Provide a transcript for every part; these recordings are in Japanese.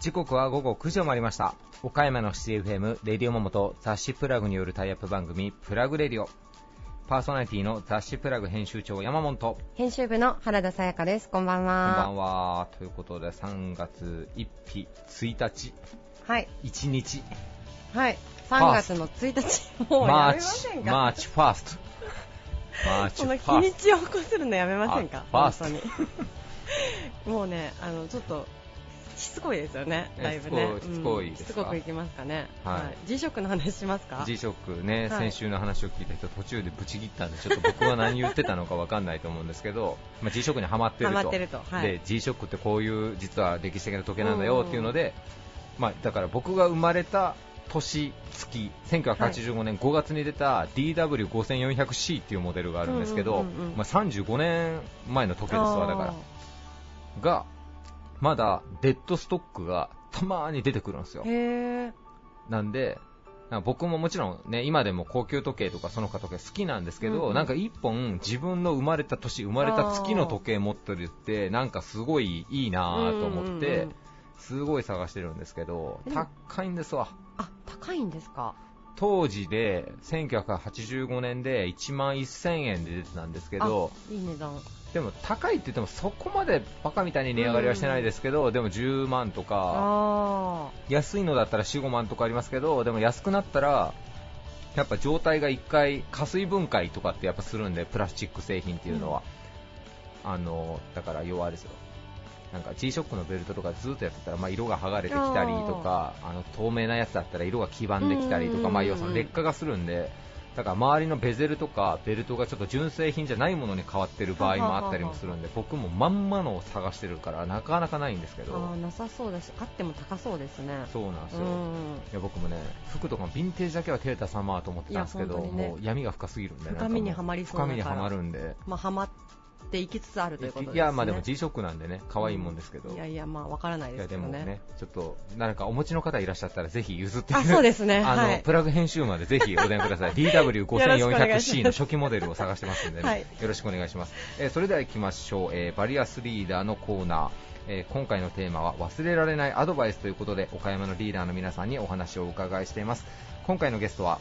時刻は午後9時を回りました。岡山の CFM レディオモモと雑誌プラグによるタイアップ番組プラグレディオ。パーソナリティの雑誌プラグ編集長山本。編集部の原田さやかです。こんばんは。こんばんは。ということで3月1日1日。はい。1日。はい。3月の1日。もうやめませんか？ーチファーストこの日にちを起こすのやめませんか？本当に。もうねあのちょっとしつこいですよねえだいぶね。しつこいうん。しつこくいきますかね？はい。G ショックの話しますか？G ショックね、はい。先週の話を聞いた人途中でブチ切ったんでちょっと僕は何言ってたのか分かんないと思うんですけど、まあ、G ショックにはまってると。ると。はい。で G ショックってこういう実は歴史的な時計なんだよっていうので、まあ、だから僕が生まれた年月1985年5月に出た DW5400C っていうモデルがあるんですけど、まあ、35年前の時計ですわだから。がまだデッドストックがたまに出てくるんですよ。なんで、僕ももちろんね、今でも高級時計とかその他時計好きなんですけど、うんうん。なんか一本自分の生まれた年、生まれた月の時計持ってるって、なんかすごいいいなぁと思って、すごい探してるんですけど、高いんですわ。あ高いんですか？当時で、1985年で1万1000円で出てたんですけど、いい値段。でも高いって言ってもそこまでバカみたいに値上がりはしてないですけど、でも10万とか、あ安いのだったら4、5万とかありますけど、でも安くなったら、やっぱ状態が1回、加水分解とかってやっぱするんで、プラスチック製品っていうのは、あのだから要はあれですよ、なんか G ショックのベルトとかずっとやってたら、まあ、色が剥がれてきたりとか、あの透明なやつだったら色が黄ばんできたりとか、まあ、要はその劣化がするんで、だから周りのベゼルとかベルトがちょっと純正品じゃないものに変わってる場合もあったりもするんで、僕もまんまのを探してるから、なかなかないんですけど。あーなさそうだしあっても高そうですね。そうなんですよ、うん。いや僕もね服とかもヴィンテージだけはテータ様と思ってたんですけど、ね。もう闇が深すぎるんで深みにはまりそうだから。深みにはまるんで。まあハマっていきつつあるということですねいやまあでも G ショックなんでね可愛いもんですけど、いやいやまあわからないですけどね。でもねちょっとなんかお持ちの方いらっしゃったらぜひ譲ってあそうですね。あの、はい。プラグ編集までぜひお電話ください。よろしくお願いしま DW5400C すの初期モデルを探してますんでね、はい。よろしくお願いします、えーそれでは行きましょう、えーバリアスリーダーのコーナー。えー今回のテーマは忘れられないアドバイスということで岡山のリーダーの皆さんにお話をお伺いしています。今回のゲストは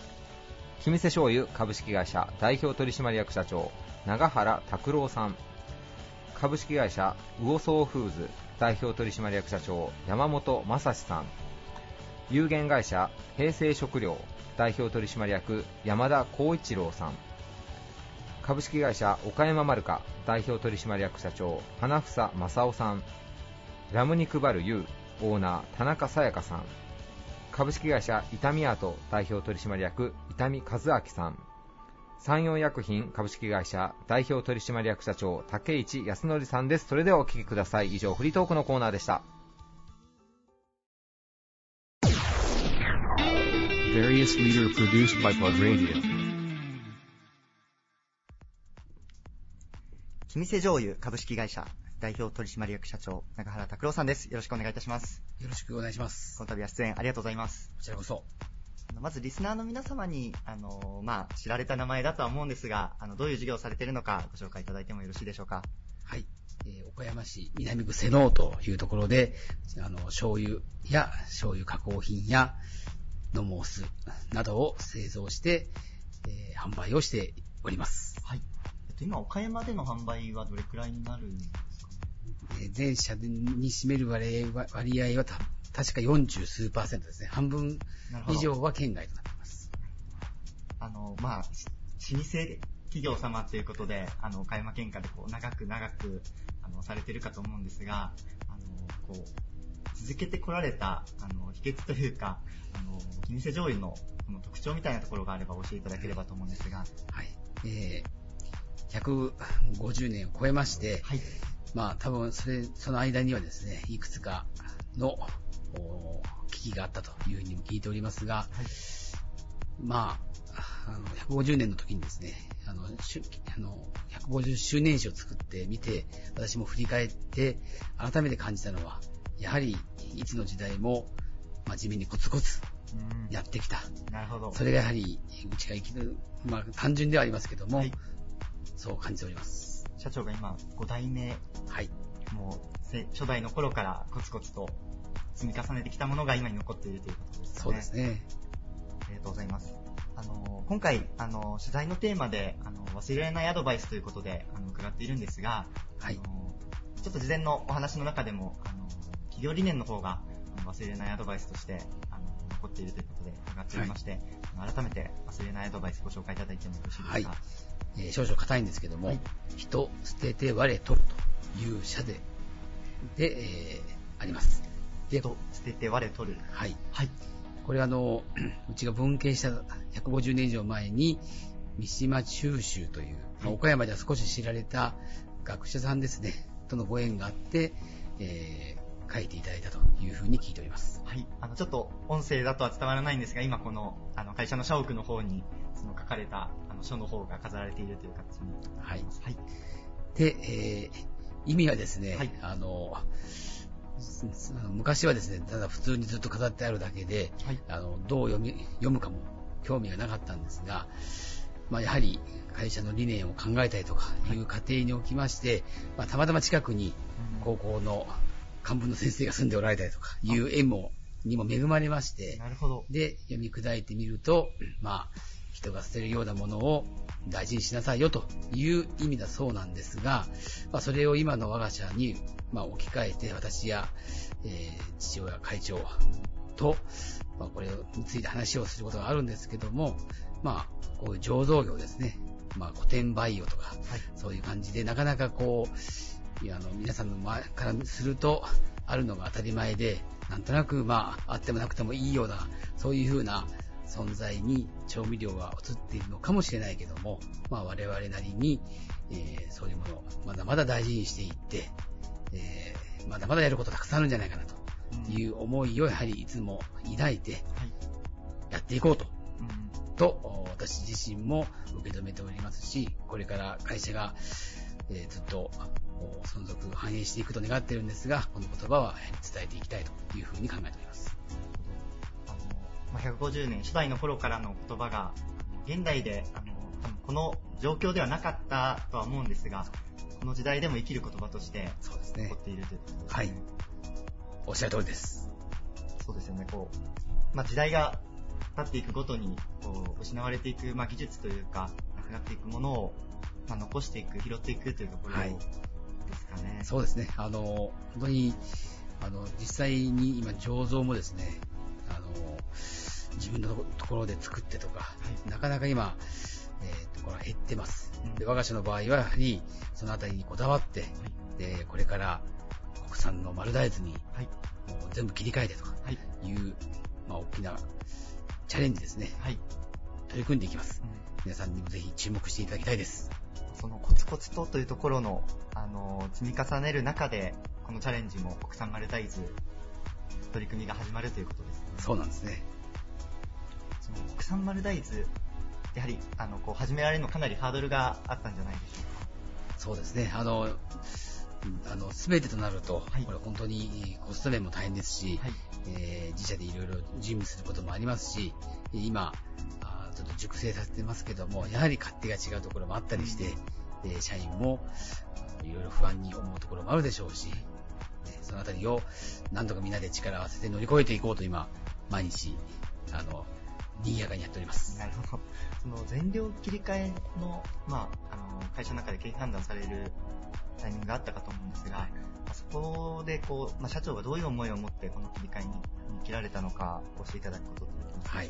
君瀬醤油株式会社代表取締役社長永原拓郎さん。株式会社魚総フーズ代表取締役社長山本正史さん。有限会社平成食料代表取締役山田光一郎さん。株式会社岡山マルカ代表取締役社長花房正夫さん。ラム肉バル U オーナー田中さやかさん。株式会社伊丹アート代表取締役伊丹和明さん。山陽薬品株式会社代表取締役社長竹市康則さんです。それではお聞きください。以上フリートークのコーナーでした.君瀬醤油株式会社代表取締役社長中原拓郎さんです。よろしくお願いいたします。よろしくお願いします。この度は出演ありがとうございます。こちらこそ。まずリスナーの皆様に、あのまあ、知られた名前だとは思うんですが、あの、どういう授業をされているのかご紹介いただいてもよろしいでしょうか？はい。えー岡山市南区瀬能というところで、あの、醤油や醤油加工品や飲むお酢などを製造して、えー販売をしております。はい。えっと、今、岡山での販売はどれくらいになるんで全社に占める割合は割合はた確か40数パーセントですね。半分以上は県外となっています。あの、まあ、し老舗企業様ということで、あの、岡山県下でこう、長く長く、あの、されてるかと思うんですが、あの、こう、続けてこられた、あの、秘訣というか、あの、金瀬醤油の、この特徴みたいなところがあれば教えていただければと思うんですが、はい。えー150年を超えまして、はい。まあ多分それ、その間にはですね、いくつかのお危機があったというふうにも聞いておりますが、まあ、あの150年の時にですね、あの、あの150周年誌を作ってみて、私も振り返って改めて感じたのは、やはりいつの時代も真面目にコツコツうんやってきた。なるほど。それがやはり、うちが生きる、まあ単純ではありますけども、はいそう感じております。社長が今5代目、はい。もうせ初代の頃からコツコツと積み重ねてきたものが今に残っているということですね。そうですね。ありがとうございます。あの、今回、あの、取材のテーマで、あの、忘れられないアドバイスということで、あの、伺っているんですが、はいあのちょっと事前のお話の中でも、あの、企業理念の方が、あの忘れられないアドバイスとして、残っているということで伺っておりまして、あの改めて忘れないアドバイスご紹介いただいてもよろしいですか？はいえー少々硬いんですけども、はい人捨てて我取るという社で、で、えーあります。で、人捨てて我取る。はい。はい。これあの、うちが文系した150年以上前に、三島中秋という、まあはい岡山では少し知られた学者さんですね、とのご縁があって、えー書いていただいたというふうに聞いております。はい。あの、ちょっと音声だとは伝わらないんですが、今この、あの、会社の社屋の方に、その書かれた、あの、書の方が飾られているという形になります。はい。で、えー意味はですね、はいあの、昔はですね、ただ普通にずっと飾ってあるだけで、はい。あのどう読み読むかも興味がなかったんですが、まあ、やはり会社の理念を考えたりとかいう過程におきまして、まあ、たまたま近くに高校の漢文の先生が住んでおられたりとかいう縁もにも恵まれまして、なるほど。で、読み砕いてみると、まあ、人が捨てるようなものを大事にしなさいよという意味だそうなんですが、まあ、それを今の我が社に、まあ、置き換えて、私や、えー父親会長と、まあ、これについて話をすることがあるんですけども、まあ、こういう醸造業ですね。まあ、古典培養とか、はい。そういう感じで、なかなかこう、いやあの皆さんの前からすると、あるのが当たり前で、なんとなく、まあ、あってもなくてもいいような、そういうふうな存在に調味料が移っているのかもしれないけども、まあ、我々なりに、えーそういうものをまだまだ大事にしていって、えーまだまだやることたくさんあるんじゃないかなという思いをやはりいつも抱いてはい。やっていこうとうんと、私自身も受け止めておりますし、これから会社が、えーずっとお存続、繁栄していくと願っているんですが、この言葉は伝えていきたいというふうに考えております。あの、まあ、150年、初代の頃からの言葉が、現代で、あの、この状況ではなかったとは思うんですが、この時代でも生きる言葉として残っ。ているということですね。はいおっしゃる通りです。そうですよね、こう、まあ、時代が経っていくごとに、こう、失われていく、まあ、技術というか、なくなっていくものを、まあ、残していく、拾っていくというところはいですかね。そうですね。あの、本当に、あの、実際に今、醸造もですね、あの、自分のところで作ってとか、はいなかなか今、えーところが減ってますうん。で、我が社の場合は、やはり、そのあたりにこだわって、で、これから国産の丸大豆にはい。もう全部切り替えてとかはい。いう、まあ、大きなチャレンジですね。はい。取り組んでいきます。うん皆さんにもぜひ注目していただきたいです。そのコツコツとというところの、あの、積み重ねる中で、このチャレンジも国産丸大豆、取り組みが始まるということですね。そうなんですね。その国産丸大豆、やはり、あの、こう、始められるのかなりハードルがあったんじゃないでしょそうですね。あの、うんあの、すべてとなると、はいこれ本当にコスト面も大変ですし、うか。はい。えー自社でいろいろ準備することもありますし、今、ちょっと熟成させてますけども、やはり勝手が違うところもあったりして、で社員もいろいろ不安に思うところもあるでしょうし、ねそのあたりを何とかみんなで力を合わせて乗り越えていこうと今、毎日、あの、賑やかにやっております。なるほど。その全量切り替えの、まあ、あの、会社の中で経営判断されるタイミングがあったかと思うんですが、まあそこでこう、まあ、社長がどういう思いを持ってこの切り替えに切られたのか教えていただくことってできますか？はい。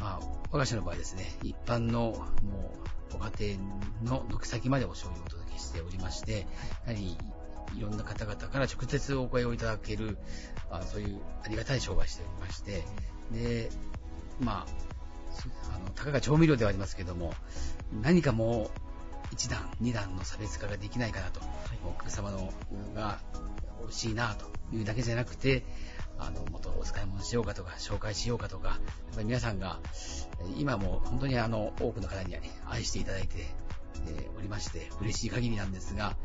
まあ、我が社の場合ですね、一般の、もう、ご家庭の軒先までお醤油をお届けしておりまして、やはり、いろんな方々から直接お声をいただける、あそういうありがたい商売しておりまして、で、まあ、そあの、たかが調味料ではありますけども、何かもう、一段、二段の差別化ができないかなと、お客様のが美味しいなというだけじゃなくて、あの、もっとお使い物しようかとか、紹介しようかとか、やっぱり皆さんが、えー今も本当にあの、多くの方に愛していただいて、えーおりまして、嬉しい限りなんですが、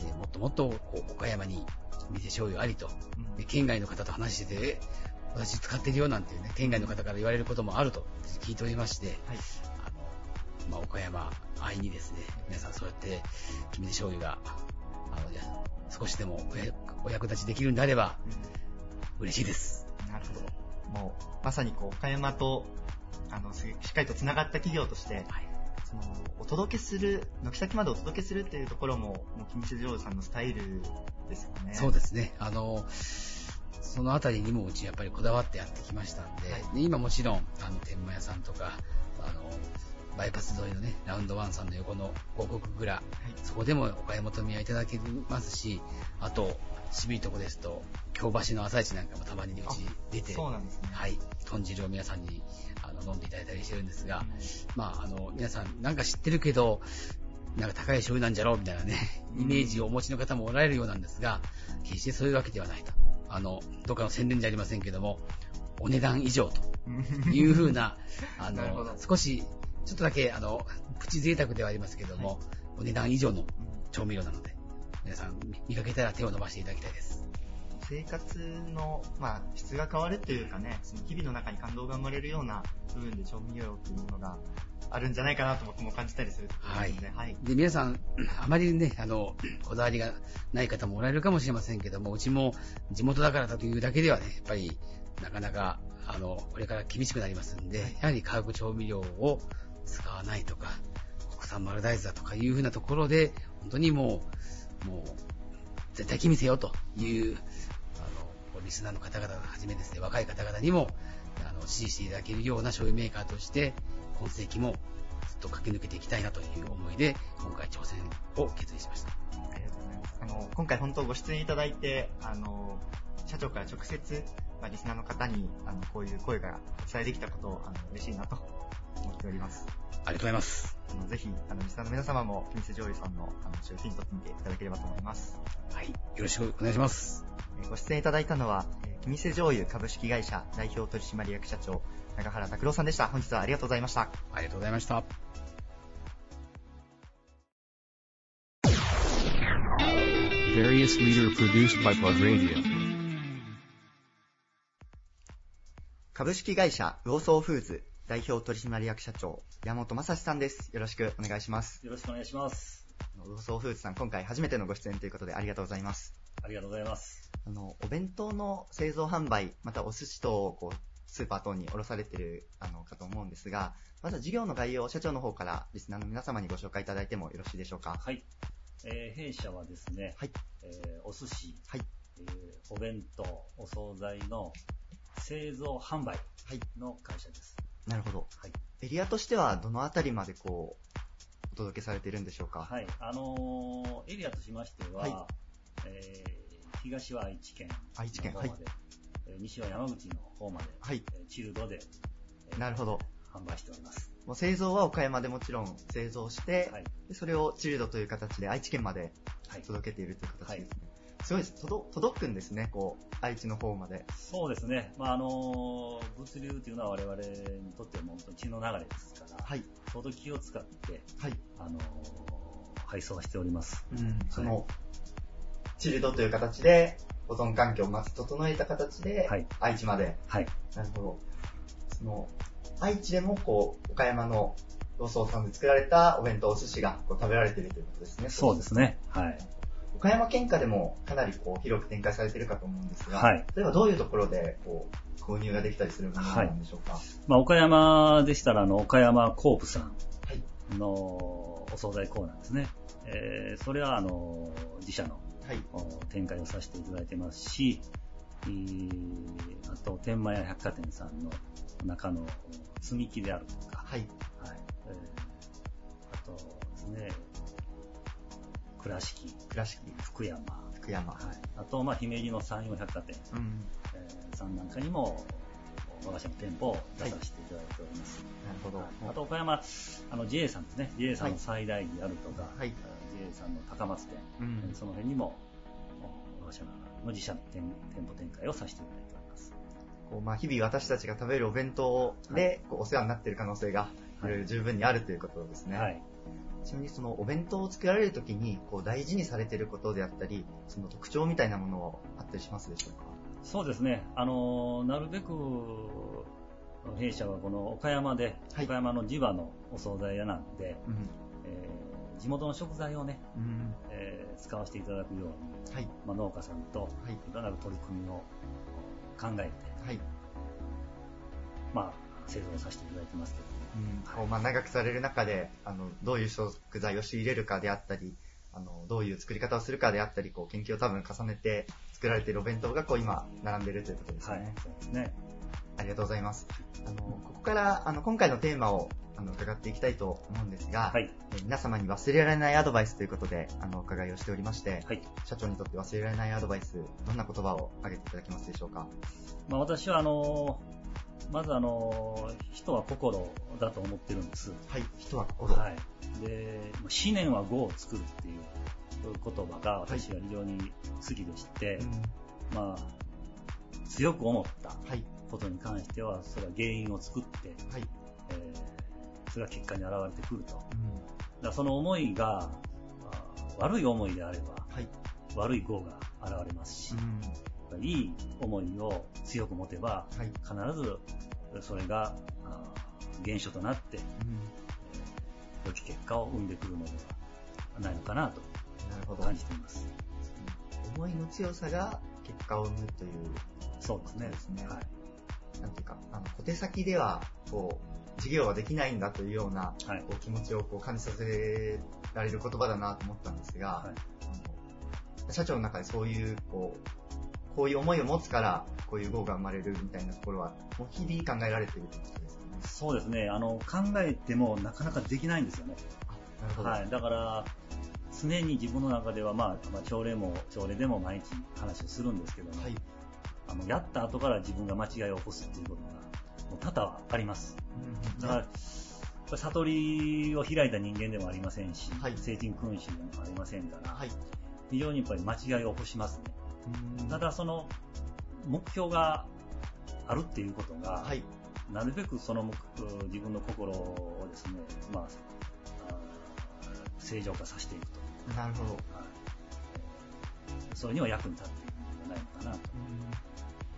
えーもっともっとこう岡山に店醤油ありと、う県外の方と話してて、え私使ってるよなんていうね、県外の方から言われることもあると聞いておりまして、はい。あの、まあ、岡山愛にですね、皆さんそうやって、君で醤油が、あの、少しでもお役立ちできるんであれば、嬉しいです。なるほど。もう、まさにこう、岡山と、あの、すしっかりと繋がった企業として、その、お届けする、軒先までお届けするっていうところも、もう、君津上さんのスタイルですよね。そうですね。あの、そのあたりにもうちやっぱりこだわってやってきましたんで、はいで今もちろん、あの、天満屋さんとか、あの、バイパス沿いのね、ラウンドワンさんの横の五穀蔵、そこでもお買い求めはいただけますし、あと、渋いとこですと、京橋の朝市なんかもたまにうち出て、そうなんですね。はい、豚汁を皆さんにあの飲んでいただいたりしてるんですが、まあ、あの、皆さんなんか知ってるけど、なんか高い醤油なんじゃろうみたいなね、イメージをお持ちの方もおられるようなんですが、決してそういうわけではないと。あの、どっかの宣伝じゃありませんけども、お値段以上というふうな、あの、少し、ちょっとだけ、あの、プチ贅沢ではありますけども、お値段以上の調味料なので、皆さん見見かけたら手を伸ばしていただきたいです。生活の、まあ、質が変わるというかね、その日々の中に感動が生まれるような部分で調味料というものがあるんじゃないかなと僕も感じたりするすので、はい。で、皆さん、あまりね、あの、こだわりがない方もおられるかもしれませんけども、うちも地元だからというだけではね、やっぱり、なかなか、あの、これから厳しくなりますんで、やはり化学調味料を使わないとか、国産丸大豆だとかいうふうなところで、本当にもう、もう、絶対気にせよという、あの、リスナーの方々をはじめですね、若い方々にも、あの、支持していただけるような醤油メーカーとして、今世紀もずっと駆け抜けていきたいなという思いで、今回挑戦を決意しました。あの、今回本当ご出演いただいて、あの、社長から直接、まあ、リスナーの方に、あの、こういう声がお伝えできたことを、あの、嬉しいなと思っております。ありがとうございます。あの、ぜひ、あの、リスナーの皆様も、ミスジョーイさんの、あの、商品取ってみていただければと思います。はい。よろしくお願いします。えーご出演いただいたのは、えー、キミセ醤油株式会社代表取締役社長、長原拓郎さんでした。本日はありがとうございました。ありがとうございました。Various leader produced by Plug Radio. 株式会社魚ソーフーズ代表取締役社長、山本正史さんです。よろしくお願いします。よろしくお願いします。魚ソーフーズさん、今回初めてのご出演ということでありがとうございます。ありがとうございます。あの、お弁当の製造販売、またお寿司と、こう、スーパー等に卸されてる、あの、かと思うんですが、まずは事業の概要を社長の方からリスナーの皆様にご紹介いただいてもよろしいでしょうか？はい。えー弊社はですね、はい。えーお寿司、はい。えーお弁当、お惣菜の製造販売はい。の会社です。なるほど。はい。エリアとしてはどのあたりまでこう、お届けされているんでしょうか？はい。あのーエリアとしましては、はいえー東は愛知県愛知県の方まで、えー西は山口の方まで、はいえーチルドで、えーなるほど。販売しております。もう製造は岡山でもちろん製造して、はい。でそれをチルドという形で愛知県まではい。届けているという形ですね。すごいです。届届くんですね、こう、愛知の方まで。そうですね。まあ、あのー物流というのは我々にとっても本当に血の流れですから、はい。ちょうど気を使って、はい。あのー配送はしております。うん。その、チルドという形で、保存環境をまず整えた形で、はい愛知まで。はい。なるほど。その、愛知でもこう、岡山のローソンさんで作られたお弁当、お寿司がこう食べられているということですね。そうですね。はい。岡山県下でもかなりこう広く展開されているかと思うんですが、はい例えばどういうところでこう購入ができたりするものなんでしょうか。はい。まあ、岡山でしたら、あの、岡山コープさんはい。のお惣菜コーナーですね。えーそれは、あの、自社のはい。お展開をさせていただいてますし、えーあと、天満屋百貨店さんの中の積み木であるとか、はい。はい。えーあとですね、倉敷、倉敷、福山、福山。はい。あと、まあ、姫路の山陽百貨店、うん。えーさんなんかにも、我が社の店舗を出させていただいております。なるほど。はいあと、岡山、あの、JA さんですね。JA さんの最大であるとか、はい JA さんの高松店、うんその辺にも、お我が社の自社の店店舗展開をさせていただいて。こうまあ日々私たちが食べるお弁当でこうお世話になっている可能性がはい十分にあるということですね。はい。ちなみにそのお弁当を作られるときにこう大事にされていることであったり、その特徴みたいなものはあったりしますでしょうか？そうですね。あの、なるべく、弊社はこの岡山で、はい岡山の地場のお惣菜屋なんで、うん。えー地元の食材をね、うん。えー使わせていただくように、はい。まあ、農家さんとはい。いろんな取り組みを考えて、はい。まあ、製造させていただいてますけどうまあ、長くされる中であのどういう食材を仕入れるかであったりあのどういう作り方をするかであったりこう研究を多分重ねて作られているお弁当がこう今並んでいるということですね、はい、そうですね。ありがとうございます。あのここからあの今回のテーマをあの伺っていきたいと思うんですが、はい。え皆様に忘れられないアドバイスということであのお伺いをしておりまして、はい。社長にとって忘れられないアドバイスどんな言葉を挙げていただけますでしょうか？まあ、私は、あのまず、あの人は心だと思ってるんです。はい人は心はい。で、まあ思念は語を作るっていう言葉が私は非常に好きでして、うんまあ、強く思ったはいことに関しては、それは原因を作って、はい、えーそれが結果に現れてくると。うんらその思いが、まあ悪い思いであれば、はい悪い語が現れますし、うんいい思いを強く持てば、はい必ずそれがあー原書となって、うん良き結果を生んでくるのではないのかなと感じています。思いの強さが結果を生むという、そうですね。そうですねはい。なんていうか、あの小手先では、こう、事業はできないんだというような、はい気持ちをこう感じさせられる言葉だなと思ったんですが、はい社長の中でそういう、こう、こういう思いを持つから、こういう号が生まれるみたいなところは、もう日々考えられているということですよね。そうですね。あの、考えてもなかなかできないんですよね。あなるほど。はい。だから、常に自分の中では、まあ、まあ、朝礼も、朝礼でも毎日話をするんですけども、はい。あの、やった後から自分が間違いを起こすっていうことが、多々あります。だから、悟りを開いた人間でもありませんし、はい聖人君主でもありませんから、はい。非常にやっぱり間違いを起こしますね。うんただ、その、目標があるっていうことが、はい。なるべくその目自分の心をですね、まあ、正常化させていくと。なるほど。はいそれには役に立っているんじゃないのかなと、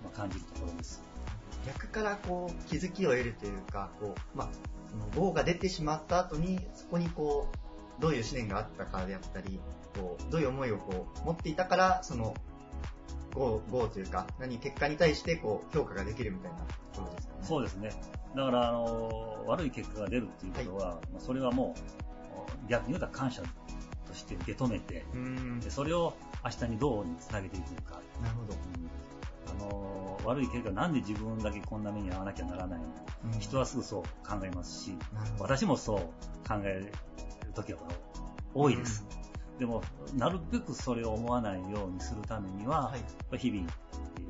まあ、感じるところです。逆からこう気づきを得るというか、こう、まあ、その号が出てしまった後に、そこにこう、どういう思念があったかであったり、こう、どういう思いをこう、持っていたから、その、号、号というか、何、結果に対してこう、評価ができるみたいなところですかね。そうですね。だから、あの、悪い結果が出るっていうことは、まあそれはもう、逆に言うたら感謝として受け止めて、うーん。でそれを明日にどうにつなげていくか。なるほど。あの、悪い結果、なんで自分だけこんな目に遭わなきゃならないの？うん人はすぐそう考えますし。私もそう考える時は多いです。でも、なるべくそれを思わないようにするためには、はい。日々、え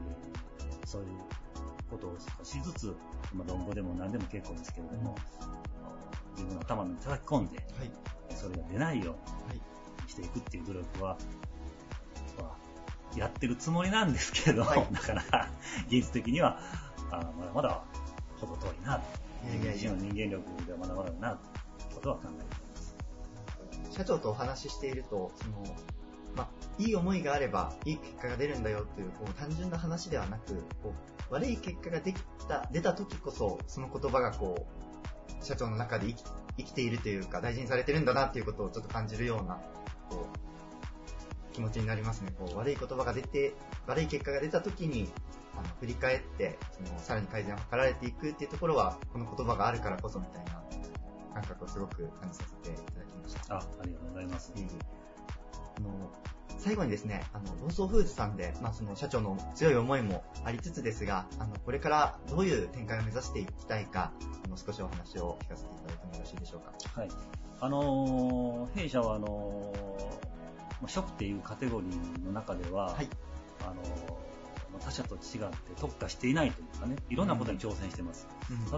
ーそういうことを少しずつ、まあ、論語でも何でも結構ですけれども、自分の頭に叩き込んで、はい。それが出ないよはい。うにしていくっていう努力は、まあやってるつもりなんですけど、はい。なかなか現実的には、あまだまだほど遠いな、いやいやいや自身の人間力ではまだまだだな、ことは考えています。社長とお話ししていると、その、まあ、いい思いがあれば、いい結果が出るんだよっていう、こう、単純な話ではなく、こう、悪い結果ができた、出た時こそ、その言葉がこう、社長の中で生き生きているというか、大事にされてるんだなっていうことをちょっと感じるような、こう、気持ちになりますね。こう、悪い言葉が出て、悪い結果が出た時に、あの、振り返って、その、さらに改善を図られていくっていうところは、この言葉があるからこそみたいな感覚をすごく感じさせていただきました。あ、ありがとうございます。あの最後にですね、あの、ローソンフーズさんで、まあ、その社長の強い思いもありつつですが、あの、これからどういう展開を目指していきたいか、あの、少しお話を聞かせていただいてもよろしいでしょうか。はい。あのー弊社は、あの食っていうカテゴリーの中では、はい。あの他社と違って特化していないというかね、いろんなことに挑戦してます。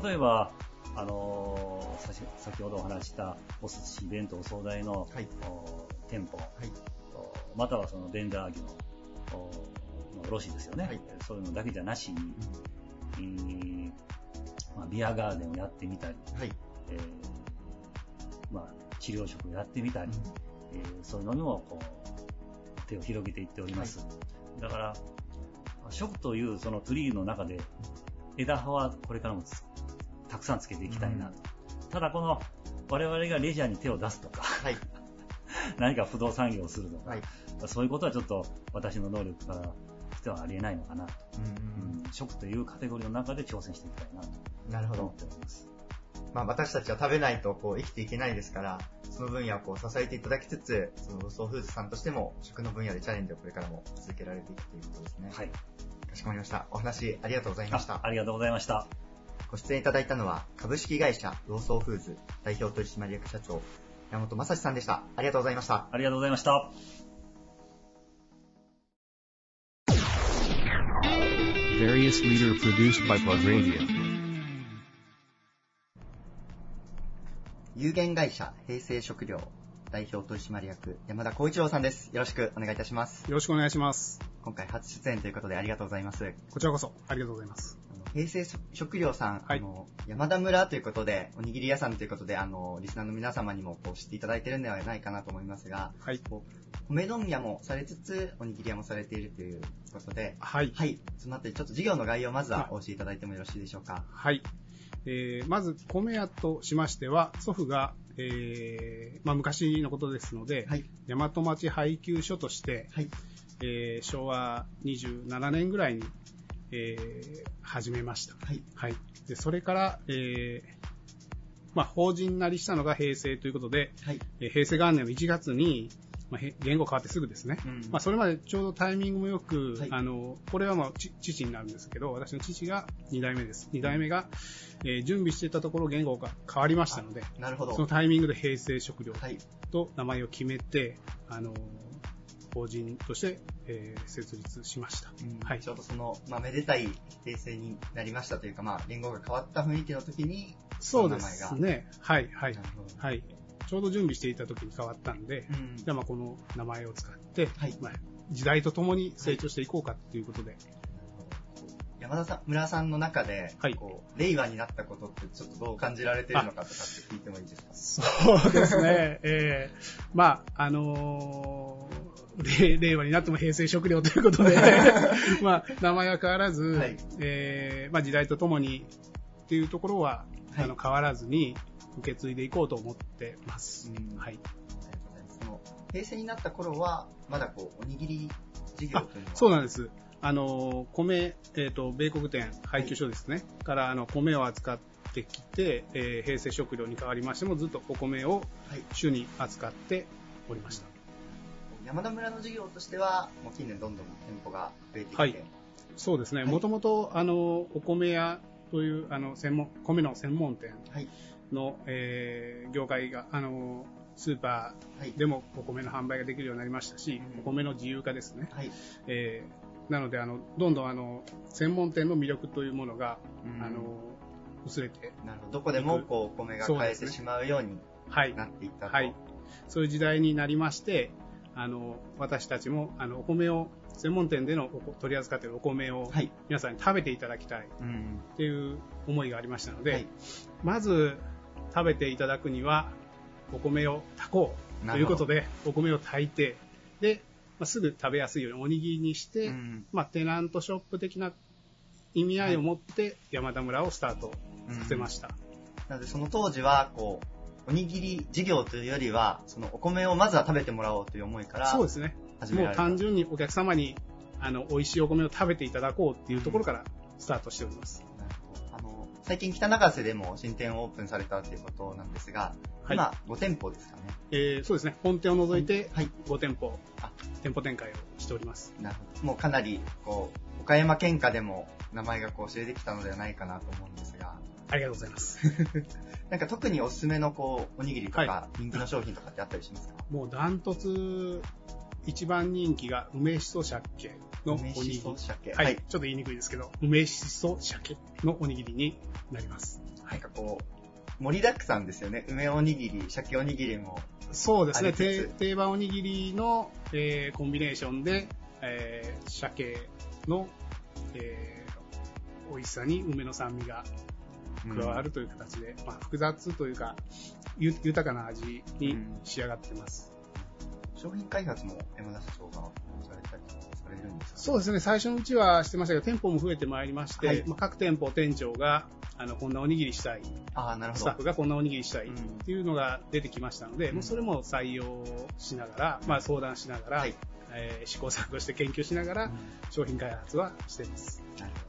例えば、あの先ほどお話ししたお寿司、弁当、お惣菜の、はいお店舗、はい。おまたはそのベンダー業おまあ卸ですよね、はいそういうのだけじゃなしに、えーまあ、ビアガーデンをやってみたり、はい。えーまあ、治療食をやってみたり、えーそういうのにもこう手を広げていっております。だから、食というそのツリーの中で枝葉はこれからもつたくさんつけていきたいなと。ただこの、我々がレジャーに手を出すとか、はい。何か不動産業をするとか、はい。そういうことはちょっと私の能力からしてはありえないのかなと。うんうんうん食というカテゴリーの中で挑戦していきたいなとなるほ思っど。ております。まあ私たちは食べないとこう生きていけないですから、その分野をこう支えていただきつつ、そのソーフーズさんとしても食の分野でチャレンジをこれからも続けられていくということですね。はい。かしこまりました。お話ありがとうございましたあ。ありがとうございました。ご出演いただいたのは、株式会社ローソーフーズ代表取締役社長、山本正史さんでした。ありがとうございました。ありがとうございました。Various leader produced by Plug Radio. 有限会社平成食料代表取締役山田光一郎さんです。よろしくお願いいたします。よろしくお願いします。今回初出演ということでありがとうございます。こちらこそ、ありがとうございます。平成食料さん、はいあの山田村ということで、おにぎり屋さんということで、あのリスナーの皆様にもこう知っていただいているのではないかなと思いますが、はい。こう米問屋もされつつ、おにぎり屋もされているということで、はい。はい、そのあたりちょっと事業の概要をまずはお教えいただいてもよろしいでしょうか？はい。えー、まず、米屋としましては、祖父が、えー、まあ、昔のことですので、はい、大和町配給所として、はい、えー、昭和27年ぐらいに、えー、始めました。はい、はい。で、それから、えー、まあ、法人なりしたのが平成ということで、はい、えー平成元年の1月に、まあ、へ言語変わってすぐですね。うんまあ、それまでちょうどタイミングもよく、はいあの、これはまあ、ち父になるんですけど、私の父が2代目です。2代目が、えー準備していたところ言語が変わりましたので、なるほど。そのタイミングで平成食料はい、と名前を決めて、あの、法人として、えー設立しました。はいちょうどその、まあ、めでたい平成になりましたというか、まあ、言語が変わった雰囲気の時に、そうでその名前がすね。はい、はい。はい。ちょうど準備していた時に変わったんで、うん。じゃあまあこの名前を使って、はい。まあ、時代とともに成長していこうかっていうことで、山田さん、村さんの中で、はい。こう、令和になったことってちょっとどう感じられてるのかとかって聞いてもいいですか？そうですね。えー、まあ、あのー令令和になっても平成食料ということで、まあ、名前は変わらず、はい。えーまあ、時代とともにっていうところは、はい。あの変わらずに受け継いでいこうと思ってます。うんはい。その、平成になった頃は、まだこう、おにぎり事業というのは、そうなんです。あの、米、えっ、と、米国店配給所ですね。から、あの、米を扱ってきて、えー平成食料に変わりましても、ずっとお米をはい。主に扱っておりました。山田村の事業としては、もう近年どんどん店舗が増えてきて、はいそうですね。はいもともと、あの、お米屋という、あの、専門、米の専門店はい。の、えー業界が、あの、スーパはい。ーでもお米の販売ができるようになりましたし、うんお米の自由化ですね。はい。えーなので、あの、どんどんあの、専門店の魅力というものが、うんあの、薄れて、なるほど。どこでも、こう、お米が買えてしまうようにはい。なっていったと。はい。そういう時代になりまして、あの、私たちも、あの、お米を、専門店での取り扱っているお米をはい。皆さんに食べていただきたいうん。っていう思いがありましたので、はいまず食べていただくには、お米を炊こうということで、お米を炊いて、で、まあ、すぐ食べやすいようにおにぎりにして、うんまあ、テナントショップ的な意味合いを持って山田村をスタートさせました。なので、その当時は、こう、おにぎり事業というよりは、そのお米をまずは食べてもらおうという思いから、そうですね。もう。単純にお客様にあの美味しいお米を食べていただこうっていうところからスタートしております。最近北中瀬でも新店をオープンされたということなんですが、はい今5店舗ですかね。えーそうですね。本店を除いてはい。5店舗、あ店舗展開をしております。なるほど。もうかなり、こう、岡山県下でも名前がこう知れてきたのではないかなと思うんですが、ありがとうございます。なんか特におすすめのこう、おにぎりとかは人気の商品とかってあったりしますか、もうダントツ一番人気が梅しそ鮭のおにぎり。はい、はい。ちょっと言いにくいですけど、梅しそ鮭のおにぎりになります。なんかこう、盛りだくさんですよね。梅おにぎり、鮭おにぎりも。そうですね。定定番おにぎりの、えーコンビネーションで、えー鮭の、えー美味しさに梅の酸味が加わるという形で、まあ、複雑というか、ゆ豊かな味に仕上がってます。商品開発も山田社長がされたりされるんですかそうですね、最初のうちはしてましたけど、店舗も増えてまいりまして、はい。まあ、各店舗店長が、あの、こんなおにぎりしたい、ああ、なるほど。スタッフがこんなおにぎりしたいうんっていうのが出てきましたので、うん。もうそれも採用しながら、まあ相談しながら、はい。えー試行錯誤して研究しながらうん。商品開発はしています。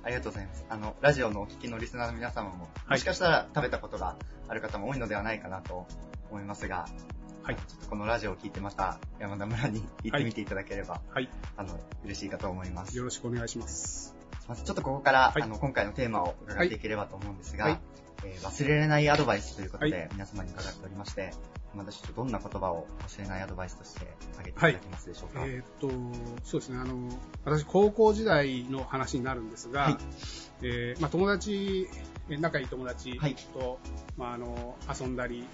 ありがとうございます。あの、ラジオのお聞きのリスナーの皆様も、い。もしかしたら食べたことがある方も多いのではないかなと思いますが、はいちょっとこのラジオを聞いてまた山田村に行ってみていただければ、はい。あの、嬉しいかと思います。よろしくお願いします。まずちょっとここから、はいあの、今回のテーマを伺っていければと思うんですが、はいえー忘れられないアドバイスということで、はい皆様に伺っておりまして、山田社長、どんな言葉を忘れないアドバイスとして挙げていただけますでしょうか？えーっと、そうですね、あの、私、高校時代の話になるんですが、はいえーまあ、友達、えー仲いい友達はいと、まあ、あの、遊んだり、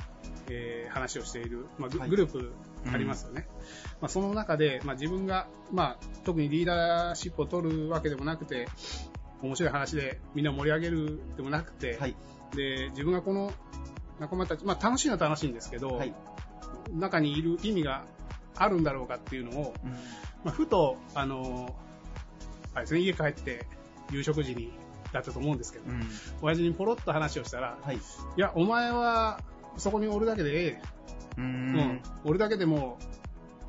えー話をしている、まあ、グループありますよね。まあ、その中で、まあ、自分が、まあ、特にリーダーシップを取るわけでもなくて、面白い話でみんな盛り上げるでもなくて、はい。で、自分がこの仲間たち、まあ、楽しいのは楽しいんですけど、はい。中にいる意味があるんだろうかっていうのを、まあ、ふと、あの、あれですね、家帰って夕食時にだったと思うんですけど、うん。親父にポロッと話をしたら、はい。いや、お前はそこにおるだけでええ。うんん。おるだけでも、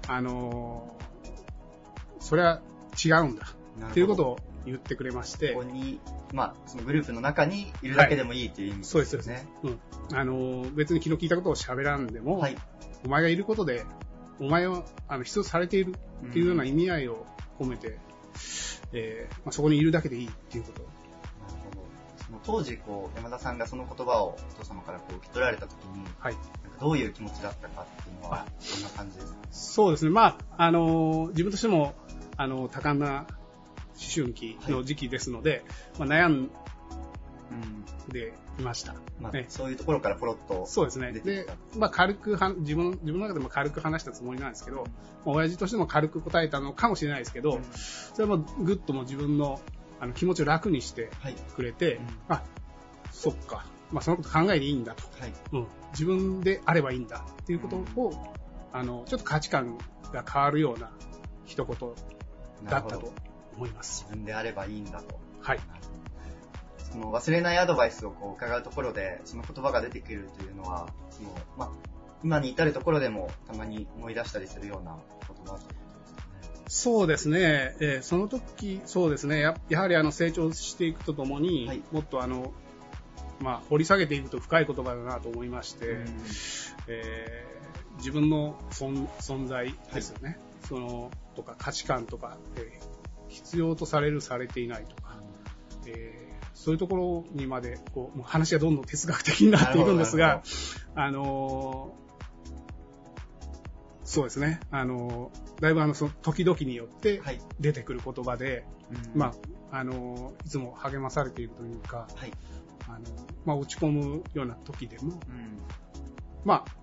あのそれは違うんだ。っていうことを言ってくれましてここ、に、まあ、そのグループの中にいるだけでもいいっていう意味ですね。そうです、そうです。うん。あの別に昨日聞いたことを喋らんでも、はい。お前がいることで、お前をあの必要とされているっていうような意味合いを込めて、えーまあ、そこにいるだけでいいっていうこと。の当時、こう、山田さんがその言葉をお父様からこう受け取られたときに、はい。どういう気持ちだったかっていうのはあ、どんな感じですか？そうですね。まあ、あの自分としても、あの多感な思春期の時期ですので、まあ、悩んうん。でいました。まあ、ねそういうところからポロッと。そうですね。でまあ、軽くは、自分、自分の中でも軽く話したつもりなんですけど、まあ、親父としても軽く答えたのかもしれないですけど、それはもうぐっともう自分のあの気持ちを楽にしてはい。くれて、うんあ、そっか。まあ、そのこと考えでいいんだと。はい。うん。自分であればいいんだっていうことを、あの、ちょっと価値観が変わるような一言だったと思います。自分であればいいんだと。はい。その忘れないアドバイスをこう伺うところで、その言葉が出てくるというのは、そのまあ、今に至るところでもたまに思い出したりするような言葉。そうですね、えーその時、そうですね、ややはりあの成長していくとともに、はい。もっとあの、まあ、掘り下げていくと深い言葉だなと思いまして、うん。えー自分の存存在ですよね、そのとか価値観とか、えー必要とされる、されていないとか、えーそういうところにまでこうもう話がどんどん哲学的になっていくんですが、あのーそうですね、あのーだいぶあのその時々によってはい。出てくる言葉で、うんまあ、あのーいつも励まされているというか、はい。あのまあ、落ち込むような時でも、うんまあ、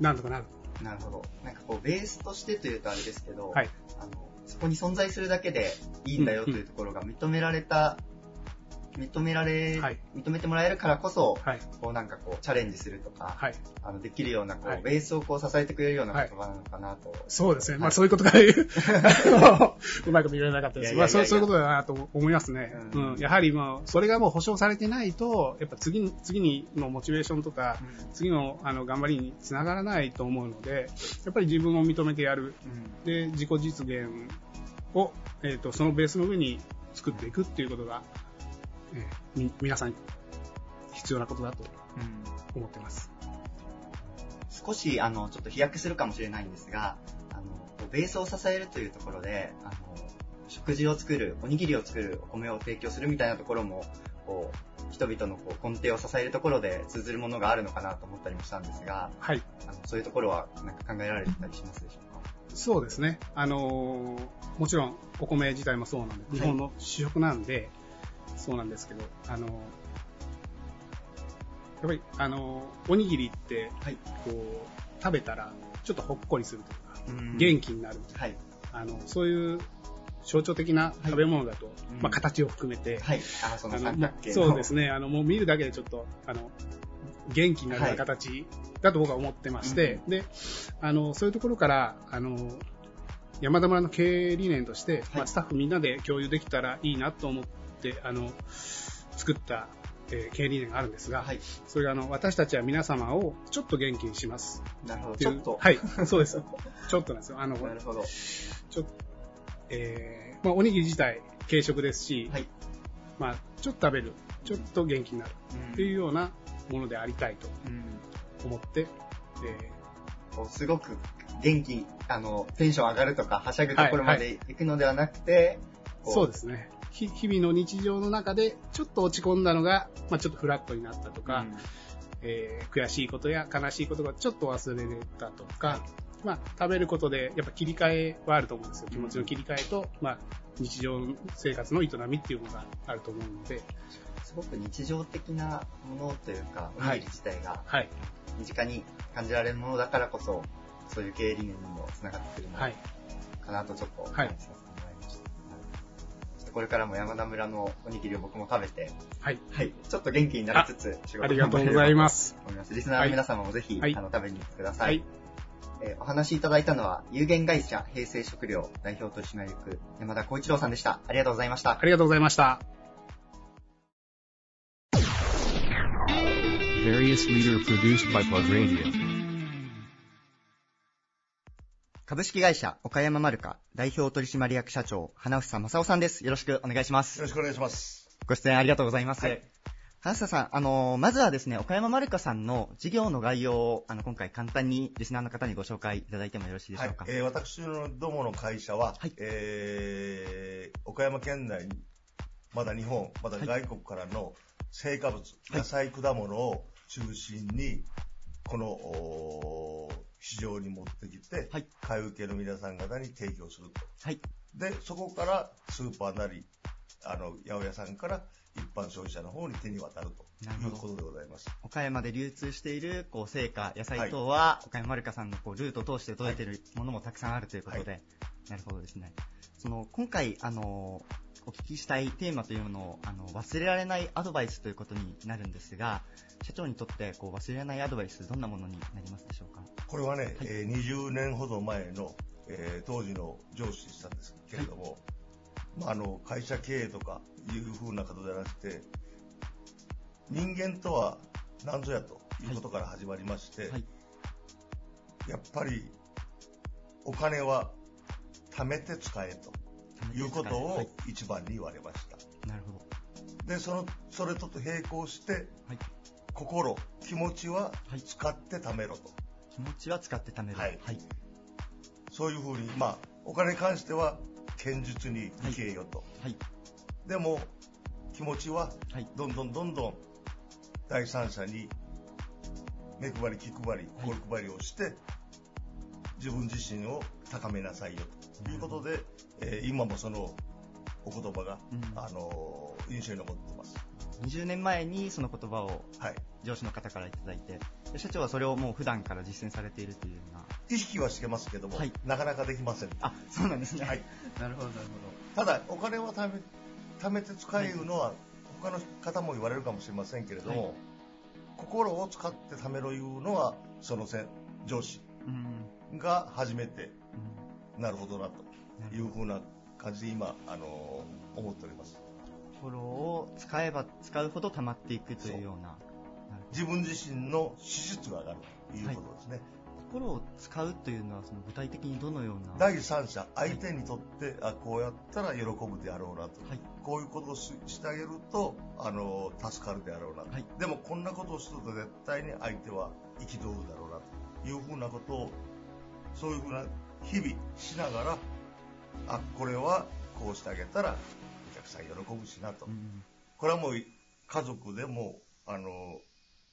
なんとかなる。なるほど。なんかこう、ベースとしてというとあれですけど、はいあの、そこに存在するだけでいいんだよというところが認められた、認められ、はい認めてもらえるからこそ、はい。こうなんかこう、チャレンジするとか、はい。あの、できるような、こう、はいベースをこう、支えてくれるような言葉なのかなと。そうですね。まあ、はいそういうことから言う。うまいこと言われなかったです。いやいやいやいやまあ、そうそういうことだなと思いますね。ううんん。やはり、まあ、それがもう保証されてないと、やっぱ次に、次にのモチベーションとか、次の、あの、頑張りにつながらないと思うので、やっぱり自分を認めてやる。うんで、自己実現を、えっ、と、そのベースの上に作っていくっていうことが、えーみ皆さんに必要なことだとうん思ってます。少し、あの、ちょっと飛躍するかもしれないんですが、あの、ベースを支えるというところで、あの、食事を作る、おにぎりを作る、お米を提供するみたいなところも、こう、人々のこう根底を支えるところで通ずるものがあるのかなと思ったりもしたんですが、はい。あのそういうところはなんか考えられてたりしますでしょうか？そうですね。あのーもちろんお米自体もそうなんで、い日本の主食なんで、そうなんですけど、あのーやっぱり、あのーおにぎりって、はい。こう、食べたら、ちょっとほっこりするというか、うん元気になる。はい。あの、そういう象徴的な食べ物だと、うんまあ、形を含めて、はい。あ、その三角形の。そうですね。あの、もう見るだけでちょっと、あの、元気になるような形だと僕は思ってまして、で、あの、そういうところから、あの、山田村の経営理念として、まあ、スタッフみんなで共有できたらいいなと思って、あの、作った、えー経営理念があるんですが、はい。それがあの、私たちは皆様をちょっと元気にしますなるほど。ちょっと。はい、そうです。ちょっとなんですよ。あの、なるほど。ちょっと、えー、まあ、おにぎり自体軽食ですし、はい。まあ、ちょっと食べる、ちょっと元気になるうんっていうようなものでありたいとうん思って、えこうすごく元気、あの、テンション上がるとか、はしゃぐところまで行くのではなくて、ーこうそうですね。ひ日々の日常の中で、ちょっと落ち込んだのが、まあ、ちょっとフラットになったとか、うんえー悔しいことや悲しいことがちょっと忘れれたとか、まあ、食べることで、やっぱ切り替えはあると思うんですよ。気持ちの切り替えと、まあ、日常生活の営みっていうのがあると思うので、すごく日常的なものというか、おはいにぎり自体がはい。身近に感じられるものだからこそ、そういう経営理念にもつながってくるのはい。かなとちょっとはいました。ちょっとこれからも山田村のおにぎりを僕も食べて、はい。はい、ちょっと元気になりつつ、仕事ありがとうございます。思います。リスナーの皆様もぜひ、はいあの、食べに来てくださ。はいい。えーお話しいただいたのは、有限会社平成食料代表取締役山田光一郎さんでした。ありがとうございましたあ。りがとうございました。Various leader produced by Plug Radio. 株式会社岡山マルカ代表取締役社長花房正夫さんです。よろしくお願いします。よろしくお願いします。ご出演ありがとうございます。はい花房さん、あのーまずはですね、岡山マルカさんの事業の概要を、あの、今回簡単にリスナーの方にご紹介いただいてもよろしいでしょうか。はい。えー私のどもの会社は、はいえー岡山県内に、まだ日本、まだ外国からの成果物、野菜、果物を中心に、この、市場に持ってきて、はい買い受けの皆さん方に提供すると。はい。で、そこからスーパーなり、あの、八百屋さんから一般消費者の方に手に渡るとなるほどいうことでございます。岡山で流通している、こう、成果、野菜等は、岡山マルカさんのこう、ルートを通して届いているものもたくさんあるということで、はなるほどですね。その、今回、あのーお聞きしたいテーマというのを、あの、忘れられないアドバイスということになるんですが、社長にとって、こう、忘れられないアドバイス、どんなものになりますでしょうか？これはね、えー20年ほど前の、えー当時の上司でしたんですけれども、まあ、あの会社経営とかいうふうなことではなくて、人間とは何ぞやということから始まりまして、はい。やっぱりお金は貯めて使えということはをい。一番に言われました。なるほど。で、その、それと並行して、はい。心、気持ちははい使って貯めろと。気持ちは使って貯める。はいはい。そういうふうに、まあ、お金に関しては、堅実に生けよと。はい。でも、気持ちは、はい。どんどんどんどん、第三者に、目配り、気配り、はい心配りをして、自分自身を高めなさいよ、ということで、えー今もその、お言葉が、うんあのー印象に残ってます。20年前にその言葉をはい。上司の方からいただいて、で社長はそれをもう普段から実践されているというような。意識はしてますけども、はいなかなかできません。あ、そうなんですね。はい。なるほど、なるただ、お金は貯め貯めて使えるのは、他の方も言われるかもしれませんけれども、はい心を使って貯めろいうのは、その上司。が初めて、うんなるほどなというふうな感じで今、あのー思っております。心を使えば使うほど溜まっていくというような。自分自身の資質が上がるということですね。心を使うというのはその具体的にどのような？第三者、相手にとって、あ、こうやったら喜ぶであろうなと。はい。こういうことをししてあげると、あの、助かるであろうなと、はいでも、こんなことをすると絶対に相手は憤るだろうなというふうなことを、そういうふうな日々しながら、あ、これはこうしてあげたらお客さん喜ぶしなと。うん。これはもう家族でも、あの、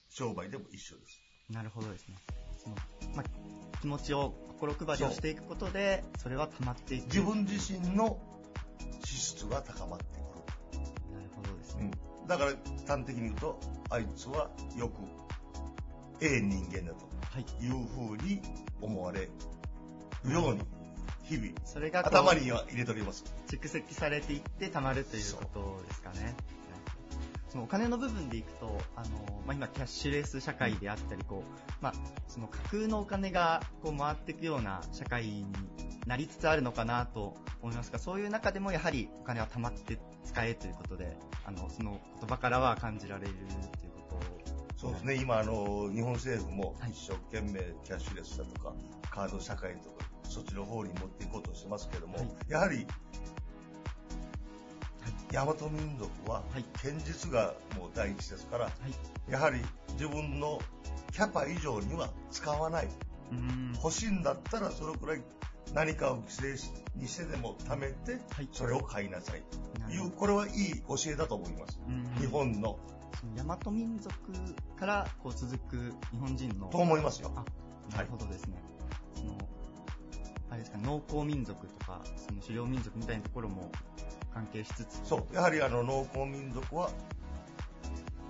商売でも一緒です。なるほどですね。その、まあ、気持ちを、心配りをしていくことで、それは溜まっていく。自分自身の資質が高まってくる。なるほどですね。うんだから端的に言うと、あいつはよく、ええ人間だとはい。いうふうに思われるように、日々、それがこう頭には入れております。蓄積されていって溜まるということですかね。そのお金の部分でいくと、あの、まあ、今キャッシュレス社会であったり、こう、まあ、その架空のお金がこう回っていくような社会になりつつあるのかなと思いますが、そういう中でもやはりお金は貯まって使えということで、あの、その言葉からは感じられるということそうですね、今あの、日本政府も一生懸命キャッシュレスだとか、カード社会とか、そっちの方に持っていこうとしてますけども、はい。やはり、大和民族ははい。堅実がもう第一ですから、はい。やはり自分のキャパ以上には使わない。欲しいんだったらそのくらい何かを規制しにしてでも貯めてはい、それを買いなさいという、これはいい教えだと思います。うん日本の。大和民族からこう続く日本人の。と思いますよ。あ、なるほどですね。その、あれですか、農耕民族とか、その狩猟民族みたいなところも関係しつつ。そう、やはりあの農耕民族は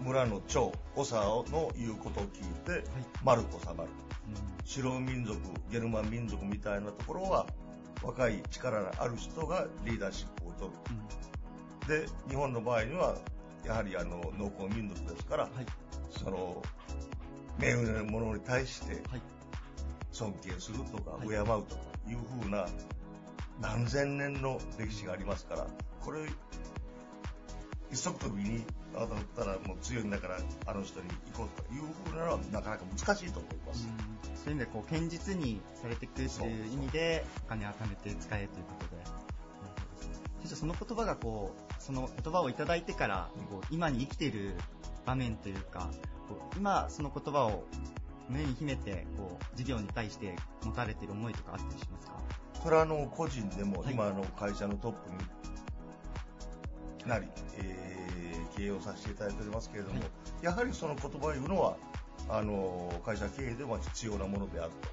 村の長、長の言うことを聞いて、丸く収まる。狩猟民族、ゲルマン民族みたいなところは、若い力のある人がリーダーシップを取る。で、日本の場合には、やはりあの農耕民族ですから、その、目上の者に対して、尊敬するとか、敬うとかいうふうな、何千年の歴史がありますから、これ、一足飛びに、あだったらもう強いんだから、あの人に行こうというふうなのは、なかなか難しいと思います。そういう意味で、こう、堅実にされていくという意味で、お金を貯めて使えということで。先生、その言葉がこう、その言葉をいただいてから、こう今に生きている場面というか、こう今、その言葉を胸に秘めて、こう、事業に対して持たれている思いとかあったりしますか？それはあの個人でも、今あの会社のトップになり、えー経営をさせていただいておりますけれども、やはりその言葉を言うのは、あの会社経営では必要なものであると。